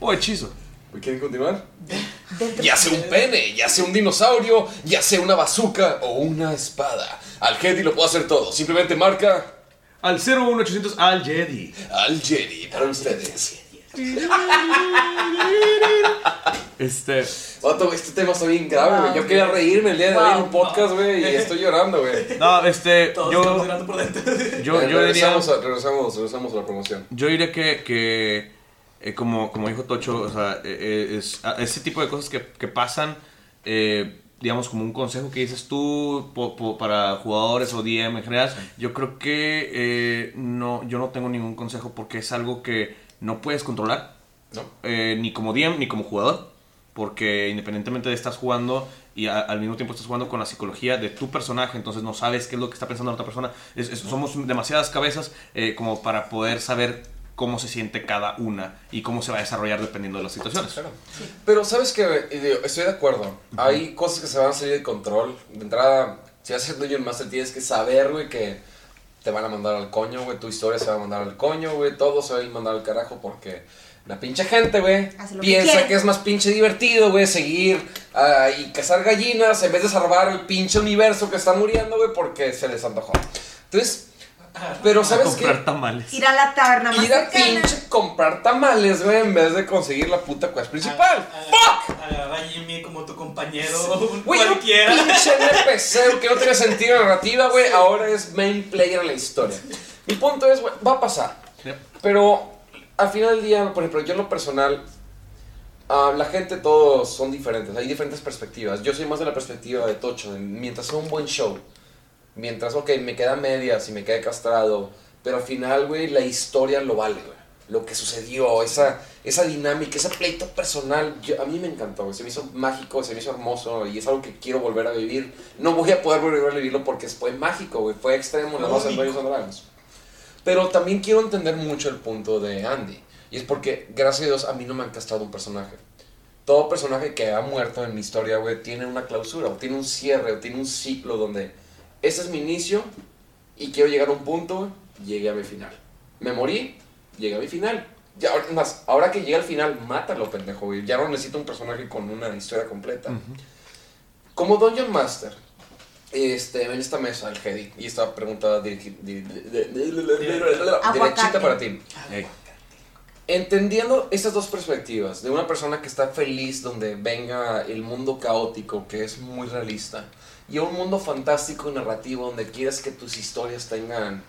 O hechizo. ¿Quieren continuar? Ya sea un pene, ya sea un dinosaurio, ya sea una bazooka o una espada. Al Jedi lo puedo hacer todo. Simplemente marca Al 01800 al Jedi. al Jedi para ustedes. Este. Vato, este tema está bien grave, güey. Yo quería reírme el día de hoy en un podcast, güey, y estoy llorando, güey. No, este. Todos estamos Yo, llorando por dentro. yo, Eh, yo diría. regresamos, a, regresamos, regresamos a la promoción. Yo diría que, que eh, como, como dijo Tocho, o sea, eh, eh, es, a- ese tipo de cosas que, que pasan, eh, digamos, como un consejo que dices tú po- po- para jugadores o DM en general, yo creo que eh, no, yo no tengo ningún consejo porque es algo que no puedes controlar, ¿No? eh, ni como DM ni como jugador, porque independientemente de estás jugando y a- al mismo tiempo estás jugando con la psicología de tu personaje, entonces no sabes qué es lo que está pensando la otra persona. Es- es- somos demasiadas cabezas eh, como para poder saber cómo se siente cada una y cómo se va a desarrollar dependiendo de las situaciones. Claro. Pero sabes que estoy de acuerdo. Hay cosas que se van a salir de control. De entrada, si vas a ser Dungeon Master, tienes que saber, güey, que te van a mandar al coño, güey. Tu historia se va a mandar al coño, güey. Todo se va a ir mandar al carajo porque la pinche gente, güey, que piensa quiere. que, es más pinche divertido, güey, seguir ah, y cazar gallinas en vez de salvar el pinche universo que está muriendo, güey, porque se les antojó. Entonces, pero A ¿sabes qué? comprar tamales. Ir a la taberna más Ir a cercana. pinche comprar tamales, güey, en vez de conseguir la puta quest principal. ¡Fuck! Agarra a Jimmy como tu compañero, Güey, un cualquiera. pinche NPC que no tiene sentido narrativa, güey, ahora es main player en la historia. Mi punto es, güey, va a pasar. Yep. Pero al final del día, por ejemplo, yo en lo personal, ah, la gente todos son diferentes, hay diferentes perspectivas. Yo soy más de la perspectiva de Tocho, de mientras sea un buen show, mientras, ok, me queda medias y me quedé castrado, pero al final, güey, la historia lo vale, güey. Lo que sucedió, esa, esa dinámica, ese pleito personal, yo- a mí me encantó, güey. Se me hizo mágico, se me hizo hermoso y es algo que quiero volver a vivir. No voy a poder volver a vivirlo porque fue mágico, güey. Fue extremo, nada más en and Dragons. Pero también quiero entender mucho el punto de Andy. Y es porque, gracias a Dios, a mí no me han castrado un personaje. Todo personaje que ha muerto en mi historia, güey, tiene una clausura, o tiene un cierre, o tiene un ciclo donde ese es mi inicio y quiero llegar a un punto, llegué a mi final. Me morí, llegué a mi final. Ya, ahora- más, ahora que llegue al final, mátalo, pendejo, güey. Ya no necesito un personaje con una historia completa. Como Dungeon Master, este, en esta mesa, el Jedi, y esta pregunta derechita para ti. Ey. Entendiendo estas dos perspectivas, de una persona que está feliz donde venga el mundo caótico, que es muy realista, y a un mundo fantástico y narrativo donde quieres que tus historias tengan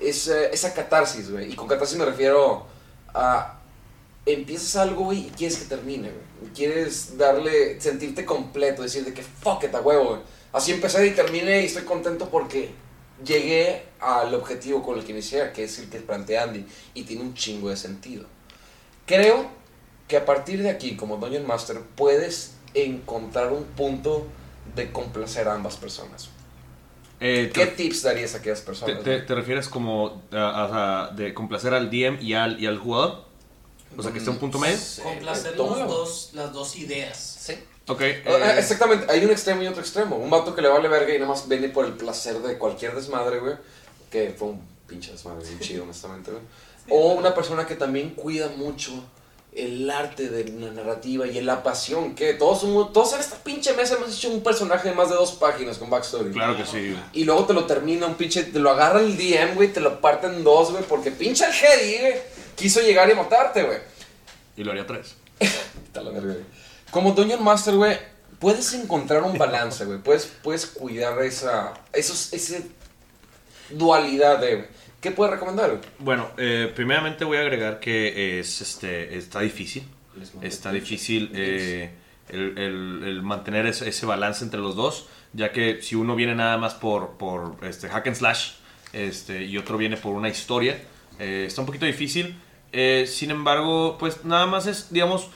esa, esa catarsis, güey. Y con catarsis me refiero a empiezas algo, güey, y quieres que termine, güey. Quieres darle, sentirte completo, decir de que fuck it, a huevo, güey. Así empecé y terminé y estoy contento porque llegué al objetivo con el que inicié, que es el que plantea Andy, y tiene un chingo de sentido. Creo que a partir de aquí, como Dungeon Master, puedes encontrar un punto de complacer a ambas personas. Eh, ¿Qué te, tips darías a aquellas personas? te- te refieres como a- a- de complacer al DM y al, y al jugador? O sea, que esté un punto medio. Sí, Complacer los dos, las dos ideas. Sí. Ok. Ah, eh, Exactamente, hay un extremo y otro extremo. Un vato que le vale verga y nada más viene por el placer de cualquier desmadre, güey. Que fue un pinche desmadre, bien chido, honestamente, güey. O una persona que también cuida mucho el arte de la narrativa y la pasión. Que todos, todos en esta pinche mesa hemos hecho un personaje de más de dos páginas con backstory. Claro que sí. Y luego te lo termina un pinche, te lo agarra el DM, güey, te lo parte en dos, güey, porque pinche el Jedi, güey, quiso llegar y matarte, güey. Y lo haría tres. Está la verga, güey. Como Dungeon Master, güey, puedes encontrar un balance, güey. Puedes, puedes cuidar esa, esos, esa dualidad de... ¿Qué puedes recomendar? Bueno, eh, primeramente voy a agregar que es, este, está difícil. Está difícil eh, el, el- el mantener ese, ese balance entre los dos, ya que si uno viene nada más por, por este, hack and slash este, y otro viene por una historia, eh, está un poquito difícil. Eh, sin embargo, pues nada más es, digamos,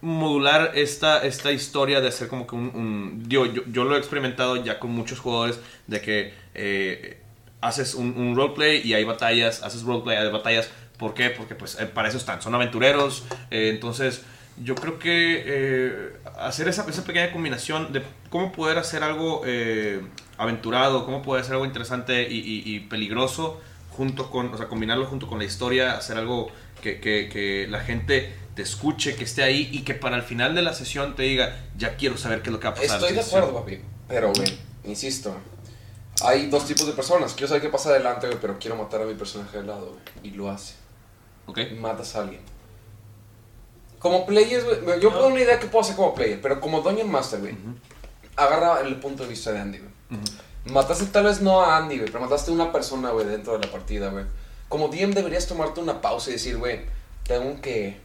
modular esta, esta historia de hacer como que un... un- digo, yo, yo lo he experimentado ya con muchos jugadores, de que haces un, un roleplay y hay batallas, haces roleplay, hay batallas. ¿Por qué? Porque pues eh, para eso están, son aventureros. eh, entonces, yo creo que eh, hacer esa, esa pequeña combinación de cómo poder hacer algo eh, aventurado, cómo poder hacer algo interesante y, y- y peligroso, junto con, o sea, combinarlo junto con la historia, hacer algo que, que- que la gente te escuche, que esté ahí y que para el final de la sesión te diga, ya quiero saber qué es lo que va a pasar. Estoy de acuerdo, papi. Pero, güey, insisto. Hay dos tipos de personas. Quiero saber qué pasa adelante, güey, pero quiero matar a mi personaje de lado, güey. Y lo hace. Ok. Matas a alguien. Como players, güey. Yo puedo una idea que puedo hacer como player, pero como Dungeon Master, güey. Agarra el punto de vista de Andy, güey. Mataste tal vez no a Andy, güey, pero mataste a una persona, güey, dentro de la partida, güey. Como DM deberías tomarte una pausa y decir, güey, tengo que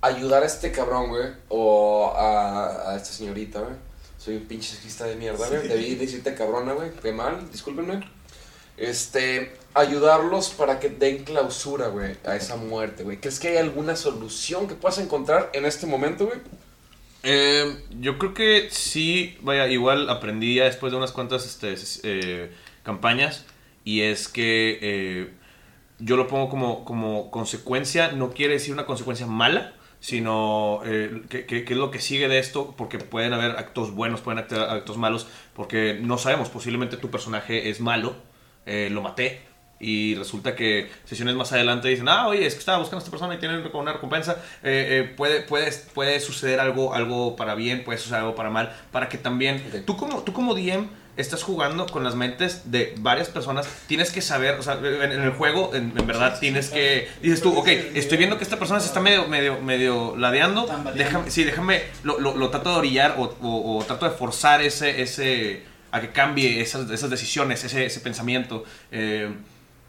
ayudar a este cabrón, güey, o a, a esta señorita, güey. Soy un pinche sexista de mierda, güey. Debí decirte cabrona, güey. Qué mal, discúlpenme. Este, ayudarlos para que den clausura, güey, a esa muerte, güey. ¿Crees que hay alguna solución que puedas encontrar en este momento, güey? Eh, yo creo que sí, vaya, igual aprendí ya después de unas cuantas este, eh, campañas y es que eh, yo lo pongo como, como consecuencia, no quiere decir una consecuencia mala, sino eh, que es lo que sigue de esto, porque pueden haber actos buenos, pueden haber actos malos, porque no sabemos, posiblemente tu personaje es malo, eh, lo maté. Y resulta que sesiones más adelante dicen, ah, oye, es que estaba buscando a esta persona y tienen una recompensa. Eh, eh, puede, puede, puede suceder algo, algo para bien, puede suceder algo para mal, para que también Ok. tú, como, tú como DM estás jugando con las mentes de varias personas, tienes que saber, o sea, en, en el juego, en, en verdad, tienes que, dices tú, ok, estoy viendo que esta persona se está medio, medio, medio ladeando, déjame, sí, déjame, lo, lo, lo trato de orillar o, o- o trato de forzar ese, ese, a que cambie esas, esas decisiones, ese, ese pensamiento, eh,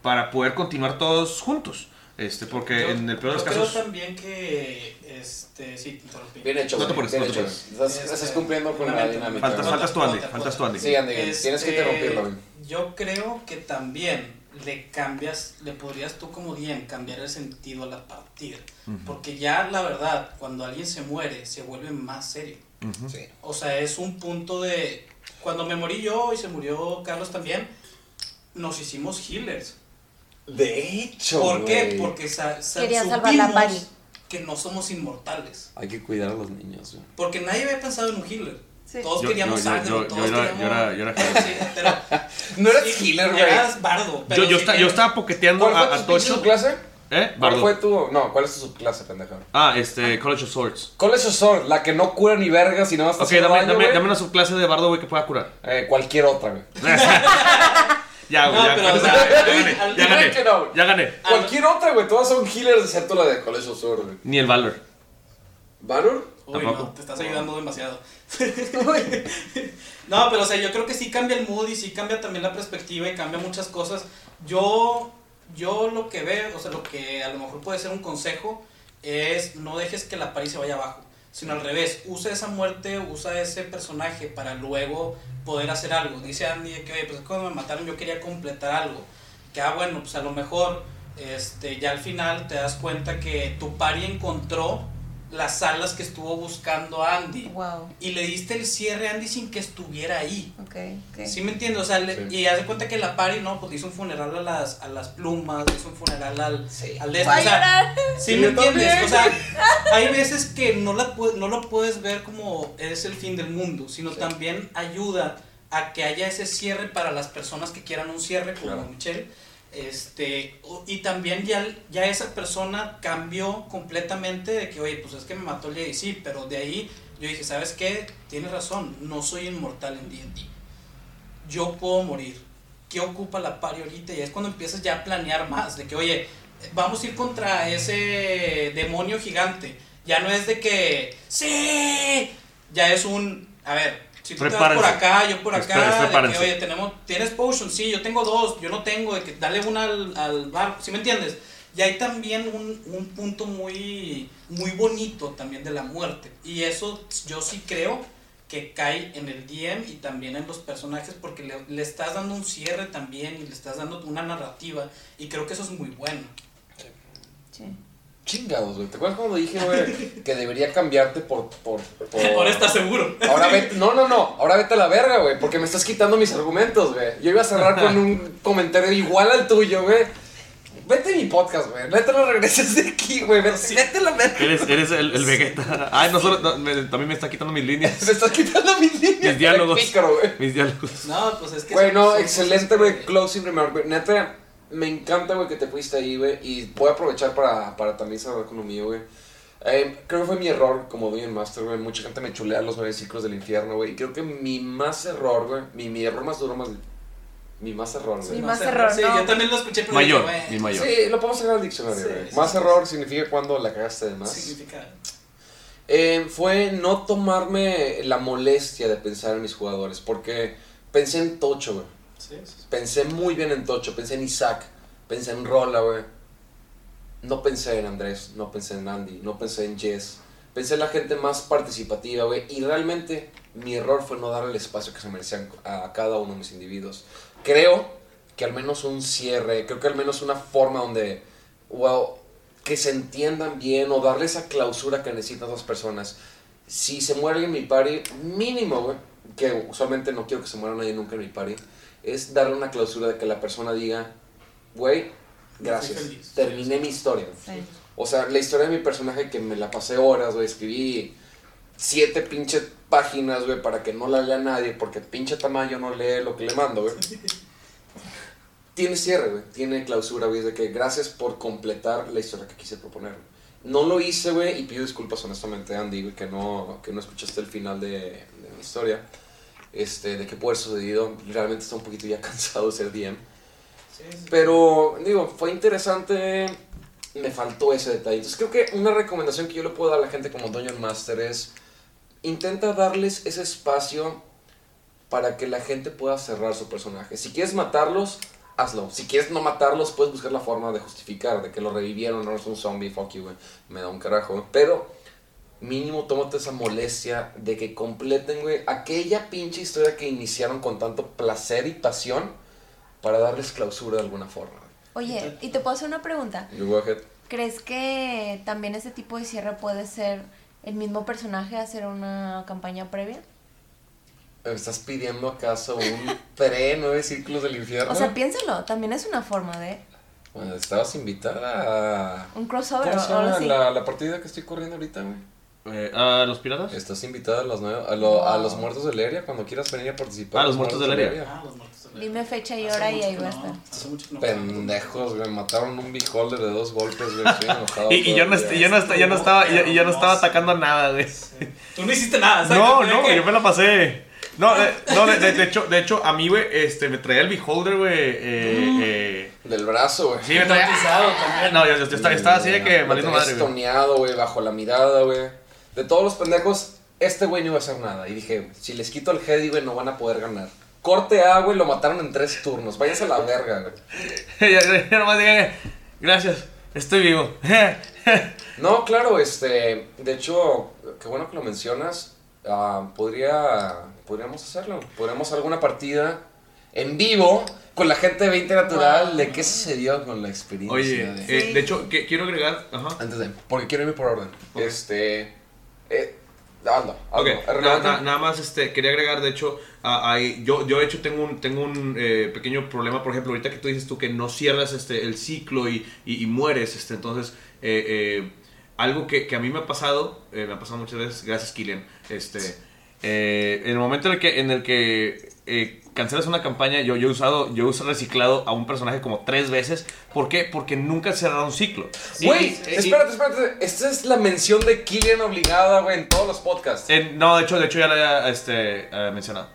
para poder continuar todos juntos. Este, porque Yo- en el peor de los yo casos... creo también que, este, sí, te interrumpí. Bien hecho, No te bien no te apures. Estás, Este, estás cumpliendo con la dinámica. Faltas, faltas tú, Andy, faltas tú. Andy. Sí, Andy, tienes que Este, interrumpirlo. Yo creo que también le cambias, le podrías tú como bien cambiar el sentido a la partida. Porque ya la verdad, cuando alguien se muere, se vuelve más serio. Ujú. Sí. O sea, es un punto de... Cuando me morí yo y se murió Carlos también, nos hicimos healers. De hecho, ¿Por qué? güey. Porque sa- sa- Quería salvar la pari. que no somos inmortales. Hay que cuidar a los niños, güey. Porque nadie había pensado en un healer. Sí. Todos Yo- queríamos yo- yo- sangre, yo- todos yo era- queríamos... yo era- yo era Sí, pero- No eras sí, healer, güey. Eras bardo. pero Yo, yo, sí esta- que- yo estaba poqueteando ¿Cuál a, fue a tu Tocho. subclase? ¿Eh? ¿Cuál Bardo. fue tu...? No, ¿cuál es tu subclase, pendeja? Ah, este, College of Swords. College of Sword, la que no cura ni vergas y nada más está Ok, dame, daño, dame, güey. dame una subclase de bardo, güey, que pueda curar. Eh, cualquier otra, güey. Ya, güey, No, ya, pero, o sea, gané, al- ya gané, que no. ya gané. Cualquier otra, güey. Todas son healers excepto la de College of Sword, güey. Ni el Valor. ¿Valor? Uy, no, te estás ayudando demasiado. no, pero o sea, yo creo que sí cambia el mood y sí cambia también la perspectiva y cambia muchas cosas. Yo, yo lo que veo, o sea, lo que a lo mejor puede ser un consejo es no dejes que la pari se vaya abajo, sino al revés, usa esa muerte, usa ese personaje para luego poder hacer algo. Dice Andy que, oye, pues cuando me mataron yo quería completar algo. Que, ah, bueno, pues a lo mejor este, ya al final te das cuenta que tu pari encontró las alas que estuvo buscando Andy. Wow. Y le diste el cierre a Andy sin que estuviera ahí. Ok, ok. ¿Sí me entiendes? O sea, le- Sí. y haz de cuenta que la pari, ¿no? Pues le hizo un funeral a las, a las plumas, le hizo un funeral al, Sí. al de esto. O sea. ¿Sí Sí, me entiendes? también. O sea, hay veces que no, la, no lo puedes ver como es el fin del mundo, sino Sí. también ayuda a que haya ese cierre para las personas que quieran un cierre, como Claro. Michelle. Este, y también ya, ya esa persona cambió completamente de que, oye, pues es que me mató el sí, pero de ahí yo dije, ¿sabes qué? Tienes razón, no soy inmortal en D&D. Yo puedo morir. ¿Qué ocupa la pari ahorita? Y es cuando empiezas ya a planear más, de que, oye, vamos a ir contra ese demonio gigante. Ya no es de que, sí, ya es un, a ver, si tú te vas por acá, yo por acá, de que, oye, tenemos, tienes potion, sí, yo tengo dos, yo no tengo, de que dale una al, al bar, ¿sí me entiendes? Y hay también un, un punto muy, muy bonito también de la muerte. Y eso yo sí creo que cae en el DM y también en los personajes porque le, le estás dando un cierre también y le estás dando una narrativa y creo que eso es muy bueno. Sí. Chingados, güey. ¿Te acuerdas cuando dije, güey, que debería cambiarte por. por, por... Ahora estás seguro. Ahora vete, no, no, no, ahora vete a la verga, güey, porque me estás quitando mis argumentos, güey. Yo iba a cerrar con un comentario igual al tuyo, güey. Vete a mi podcast, güey. Neta no regreses de aquí, güey. Vete, Sí. vete a la verga. Eres, eres el, el Vegeta. Ay, no solo. no, me- también me está quitando mis líneas. Me estás quitando mis líneas. Mis diálogos. Pícaro. Mis diálogos. No, pues es que. Güey, no, excelente, güey. Closing remark, güey. Neta, me encanta, güey, que te fuiste ahí, güey. Y voy a aprovechar para, para también cerrar con lo mío, güey. Eh, creo que fue mi error como Dungeon Master, güey. Mucha gente me chulea los nueve ciclos del infierno, güey. Y creo que mi más error, güey. Mi, mi error más duro, más. Mi más error, güey. Mi más error, Sí, no. yo también lo escuché, pero Mayor, güey, mi mayor. Sí, lo podemos sacar al diccionario, Sí, güey. sí, más sí, error significa cuando la cagaste de más. Significa. Eh, fue no tomarme la molestia de pensar en mis jugadores. Porque pensé en Tocho, güey. Pensé muy bien en Tocho, pensé en Isaac, pensé en Rola, güey. No pensé en Andrés, no pensé en Andy, no pensé en Jess. Pensé en la gente más participativa, güey. Y realmente mi error fue no darle el espacio que se merecían a cada uno de mis individuos. Creo que al menos un cierre, creo que al menos una forma donde, wow, que se entiendan bien o darle esa clausura que necesitan dos personas. Si se muere en mi party, mínimo, güey, que usualmente no quiero que se muera nadie nunca en mi party, es darle una clausura de que la persona diga, güey, gracias, terminé mi historia. Sí. O sea, la historia de mi personaje que me la pasé horas, güey, escribí siete pinches páginas, güey, para que no la lea nadie, porque pinche tamaño no lee lo que le mando, güey. Tiene cierre, güey, tiene clausura, güey, es de que gracias por completar la historia que quise proponer. No lo hice, güey, y pido disculpas honestamente, Andy, güey, que no, que no escuchaste el final de, de mi historia, este, de que puede haber sucedido. Realmente está un poquito ya cansado de ser DM. Sí, sí. Pero, digo, fue interesante. Me faltó ese detalle. Entonces, creo que una recomendación que yo le puedo dar a la gente como Dungeon Master es: intenta darles ese espacio para que la gente pueda cerrar su personaje. Si quieres matarlos, hazlo. Si quieres no matarlos, puedes buscar la forma de justificar, de que lo revivieron, no es un zombie, fuck you, güey. Me da un carajo. Pero, mínimo tómate esa molestia de que completen, güey, aquella pinche historia que iniciaron con tanto placer y pasión para darles clausura de alguna forma. Oye, y te puedo hacer una pregunta. You go ahead. ¿Crees que también ese tipo de cierre puede ser el mismo personaje hacer una campaña previa? ¿Me estás pidiendo acaso un pre nueve círculos del infierno? O sea, piénsalo, también es una forma de Bueno, estabas invitada a... un crossover ¿Cómo o se algo llama así. la, la partida que estoy corriendo ahorita, güey? Eh, ¿A los piratas? Estás invitada a los, nueve- a, lo- a los muertos de Leria cuando quieras venir a participar. Ah, los muertos de Leria. Ah, los muertos de Dime fecha y hora y ahí va a estar. No. Pendejos, güey. Mataron un beholder de dos golpes, güey. Estoy enojado. Y, y yo, no, yo, no, est- yo no estaba, yo, yo no estaba atacando nada, güey. Tú no hiciste nada, ¿sabes? No, no, que- yo me la pasé. No, de, no, de, de- de hecho, de hecho, a mí, güey, este, me traía el beholder, güey. Eh, eh, Del brazo, güey. sí, me traía. También. No, yo, yo estaba, estaba así de que tenías madre, estoneado, güey, bajo la mirada, güey. De todos los pendejos, este güey no iba a hacer nada. Y dije, si les quito el heady, güey, no van a poder ganar. Corte A, güey, lo mataron en tres turnos. Váyanse a la verga, güey. ya, nomás dije, gracias, estoy vivo. No, claro, este. De hecho, qué bueno que lo mencionas. Ah, podría. Podríamos hacerlo. Podríamos hacer alguna partida en vivo con la gente de 20 natural Wow. de qué sucedió con la experiencia. Oye, de- eh, de hecho, que, quiero agregar. Ajá. Antes de. Porque quiero irme por orden. Este. Eh, na- nada más este, quería agregar, de hecho, a- yo, yo de hecho tengo un, tengo un eh, pequeño problema, por ejemplo, ahorita que tú dices tú que no cierras este, el ciclo y, y- y mueres, este, entonces, eh, eh, algo que, que a mí me ha pasado, eh, me ha pasado muchas veces, gracias Kilian, este, eh, en el momento en el que, en el que eh, cancelas una campaña, yo, yo he usado, yo he reciclado a un personaje como tres veces, ¿por qué? Porque nunca he cerrado un ciclo. Güey, y- espérate, espérate. Esta es la mención de Killian obligada, güey, en todos los podcasts. eh, no, de hecho, de hecho ya la había este, eh, mencionado.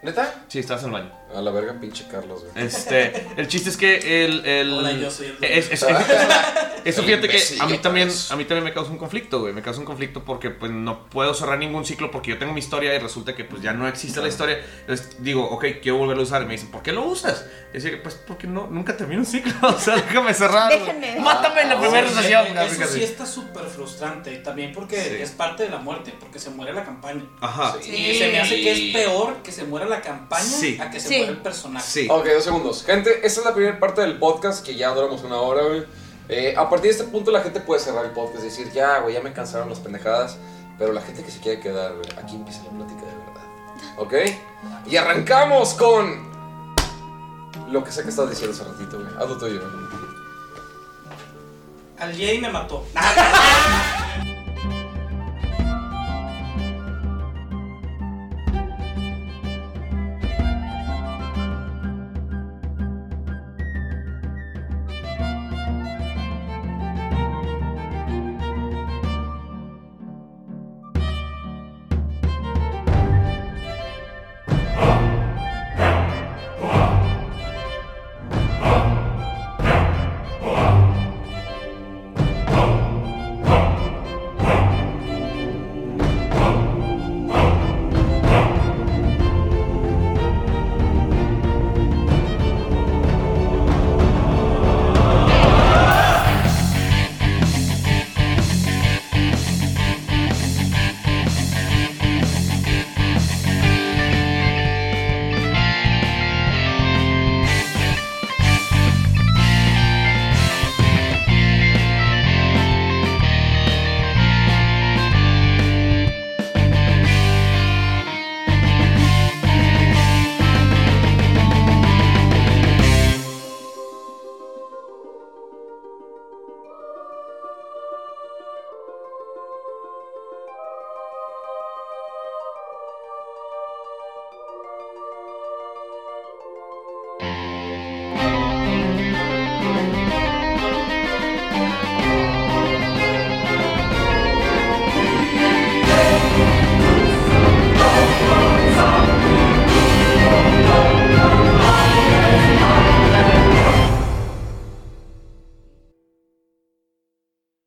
¿Neta? Sí, estás en el baño. A la verga, pinche Carlos, güey. Este, el chiste es que el, el Hola, yo soy el- es- es- es- eso fíjate que a mí también a mí también me causa un conflicto, güey, me causa un conflicto porque pues no puedo cerrar ningún ciclo porque yo tengo mi historia y resulta que pues ya no existe la historia. Entonces digo, ok, quiero volverlo a usar y me dicen, ¿por qué lo usas? Y decir, pues porque no nunca termino un ciclo, o sea, déjame cerrar. Déjenme. Mátame en la Ah, primera sí, sesión. Eso sí está súper frustrante. y También porque Sí. es parte de la muerte, porque se muere la campaña. Ajá. Sí. Y se me hace que es peor que se muera la campaña Sí. a que se Sí. el personaje. Sí. Ok, dos segundos. Gente, esta es la primera parte del podcast que ya duramos una hora, güey. Eh, a partir de este punto la gente puede cerrar el podcast y decir, ya, güey, ya me cansaron las pendejadas. Pero la gente que se quiere quedar, güey, aquí empieza la plática de verdad. ¿Ok? Y arrancamos con lo que sé que estás diciendo hace ratito, güey. Haz lo tuyo, güey. Al Jay me mató.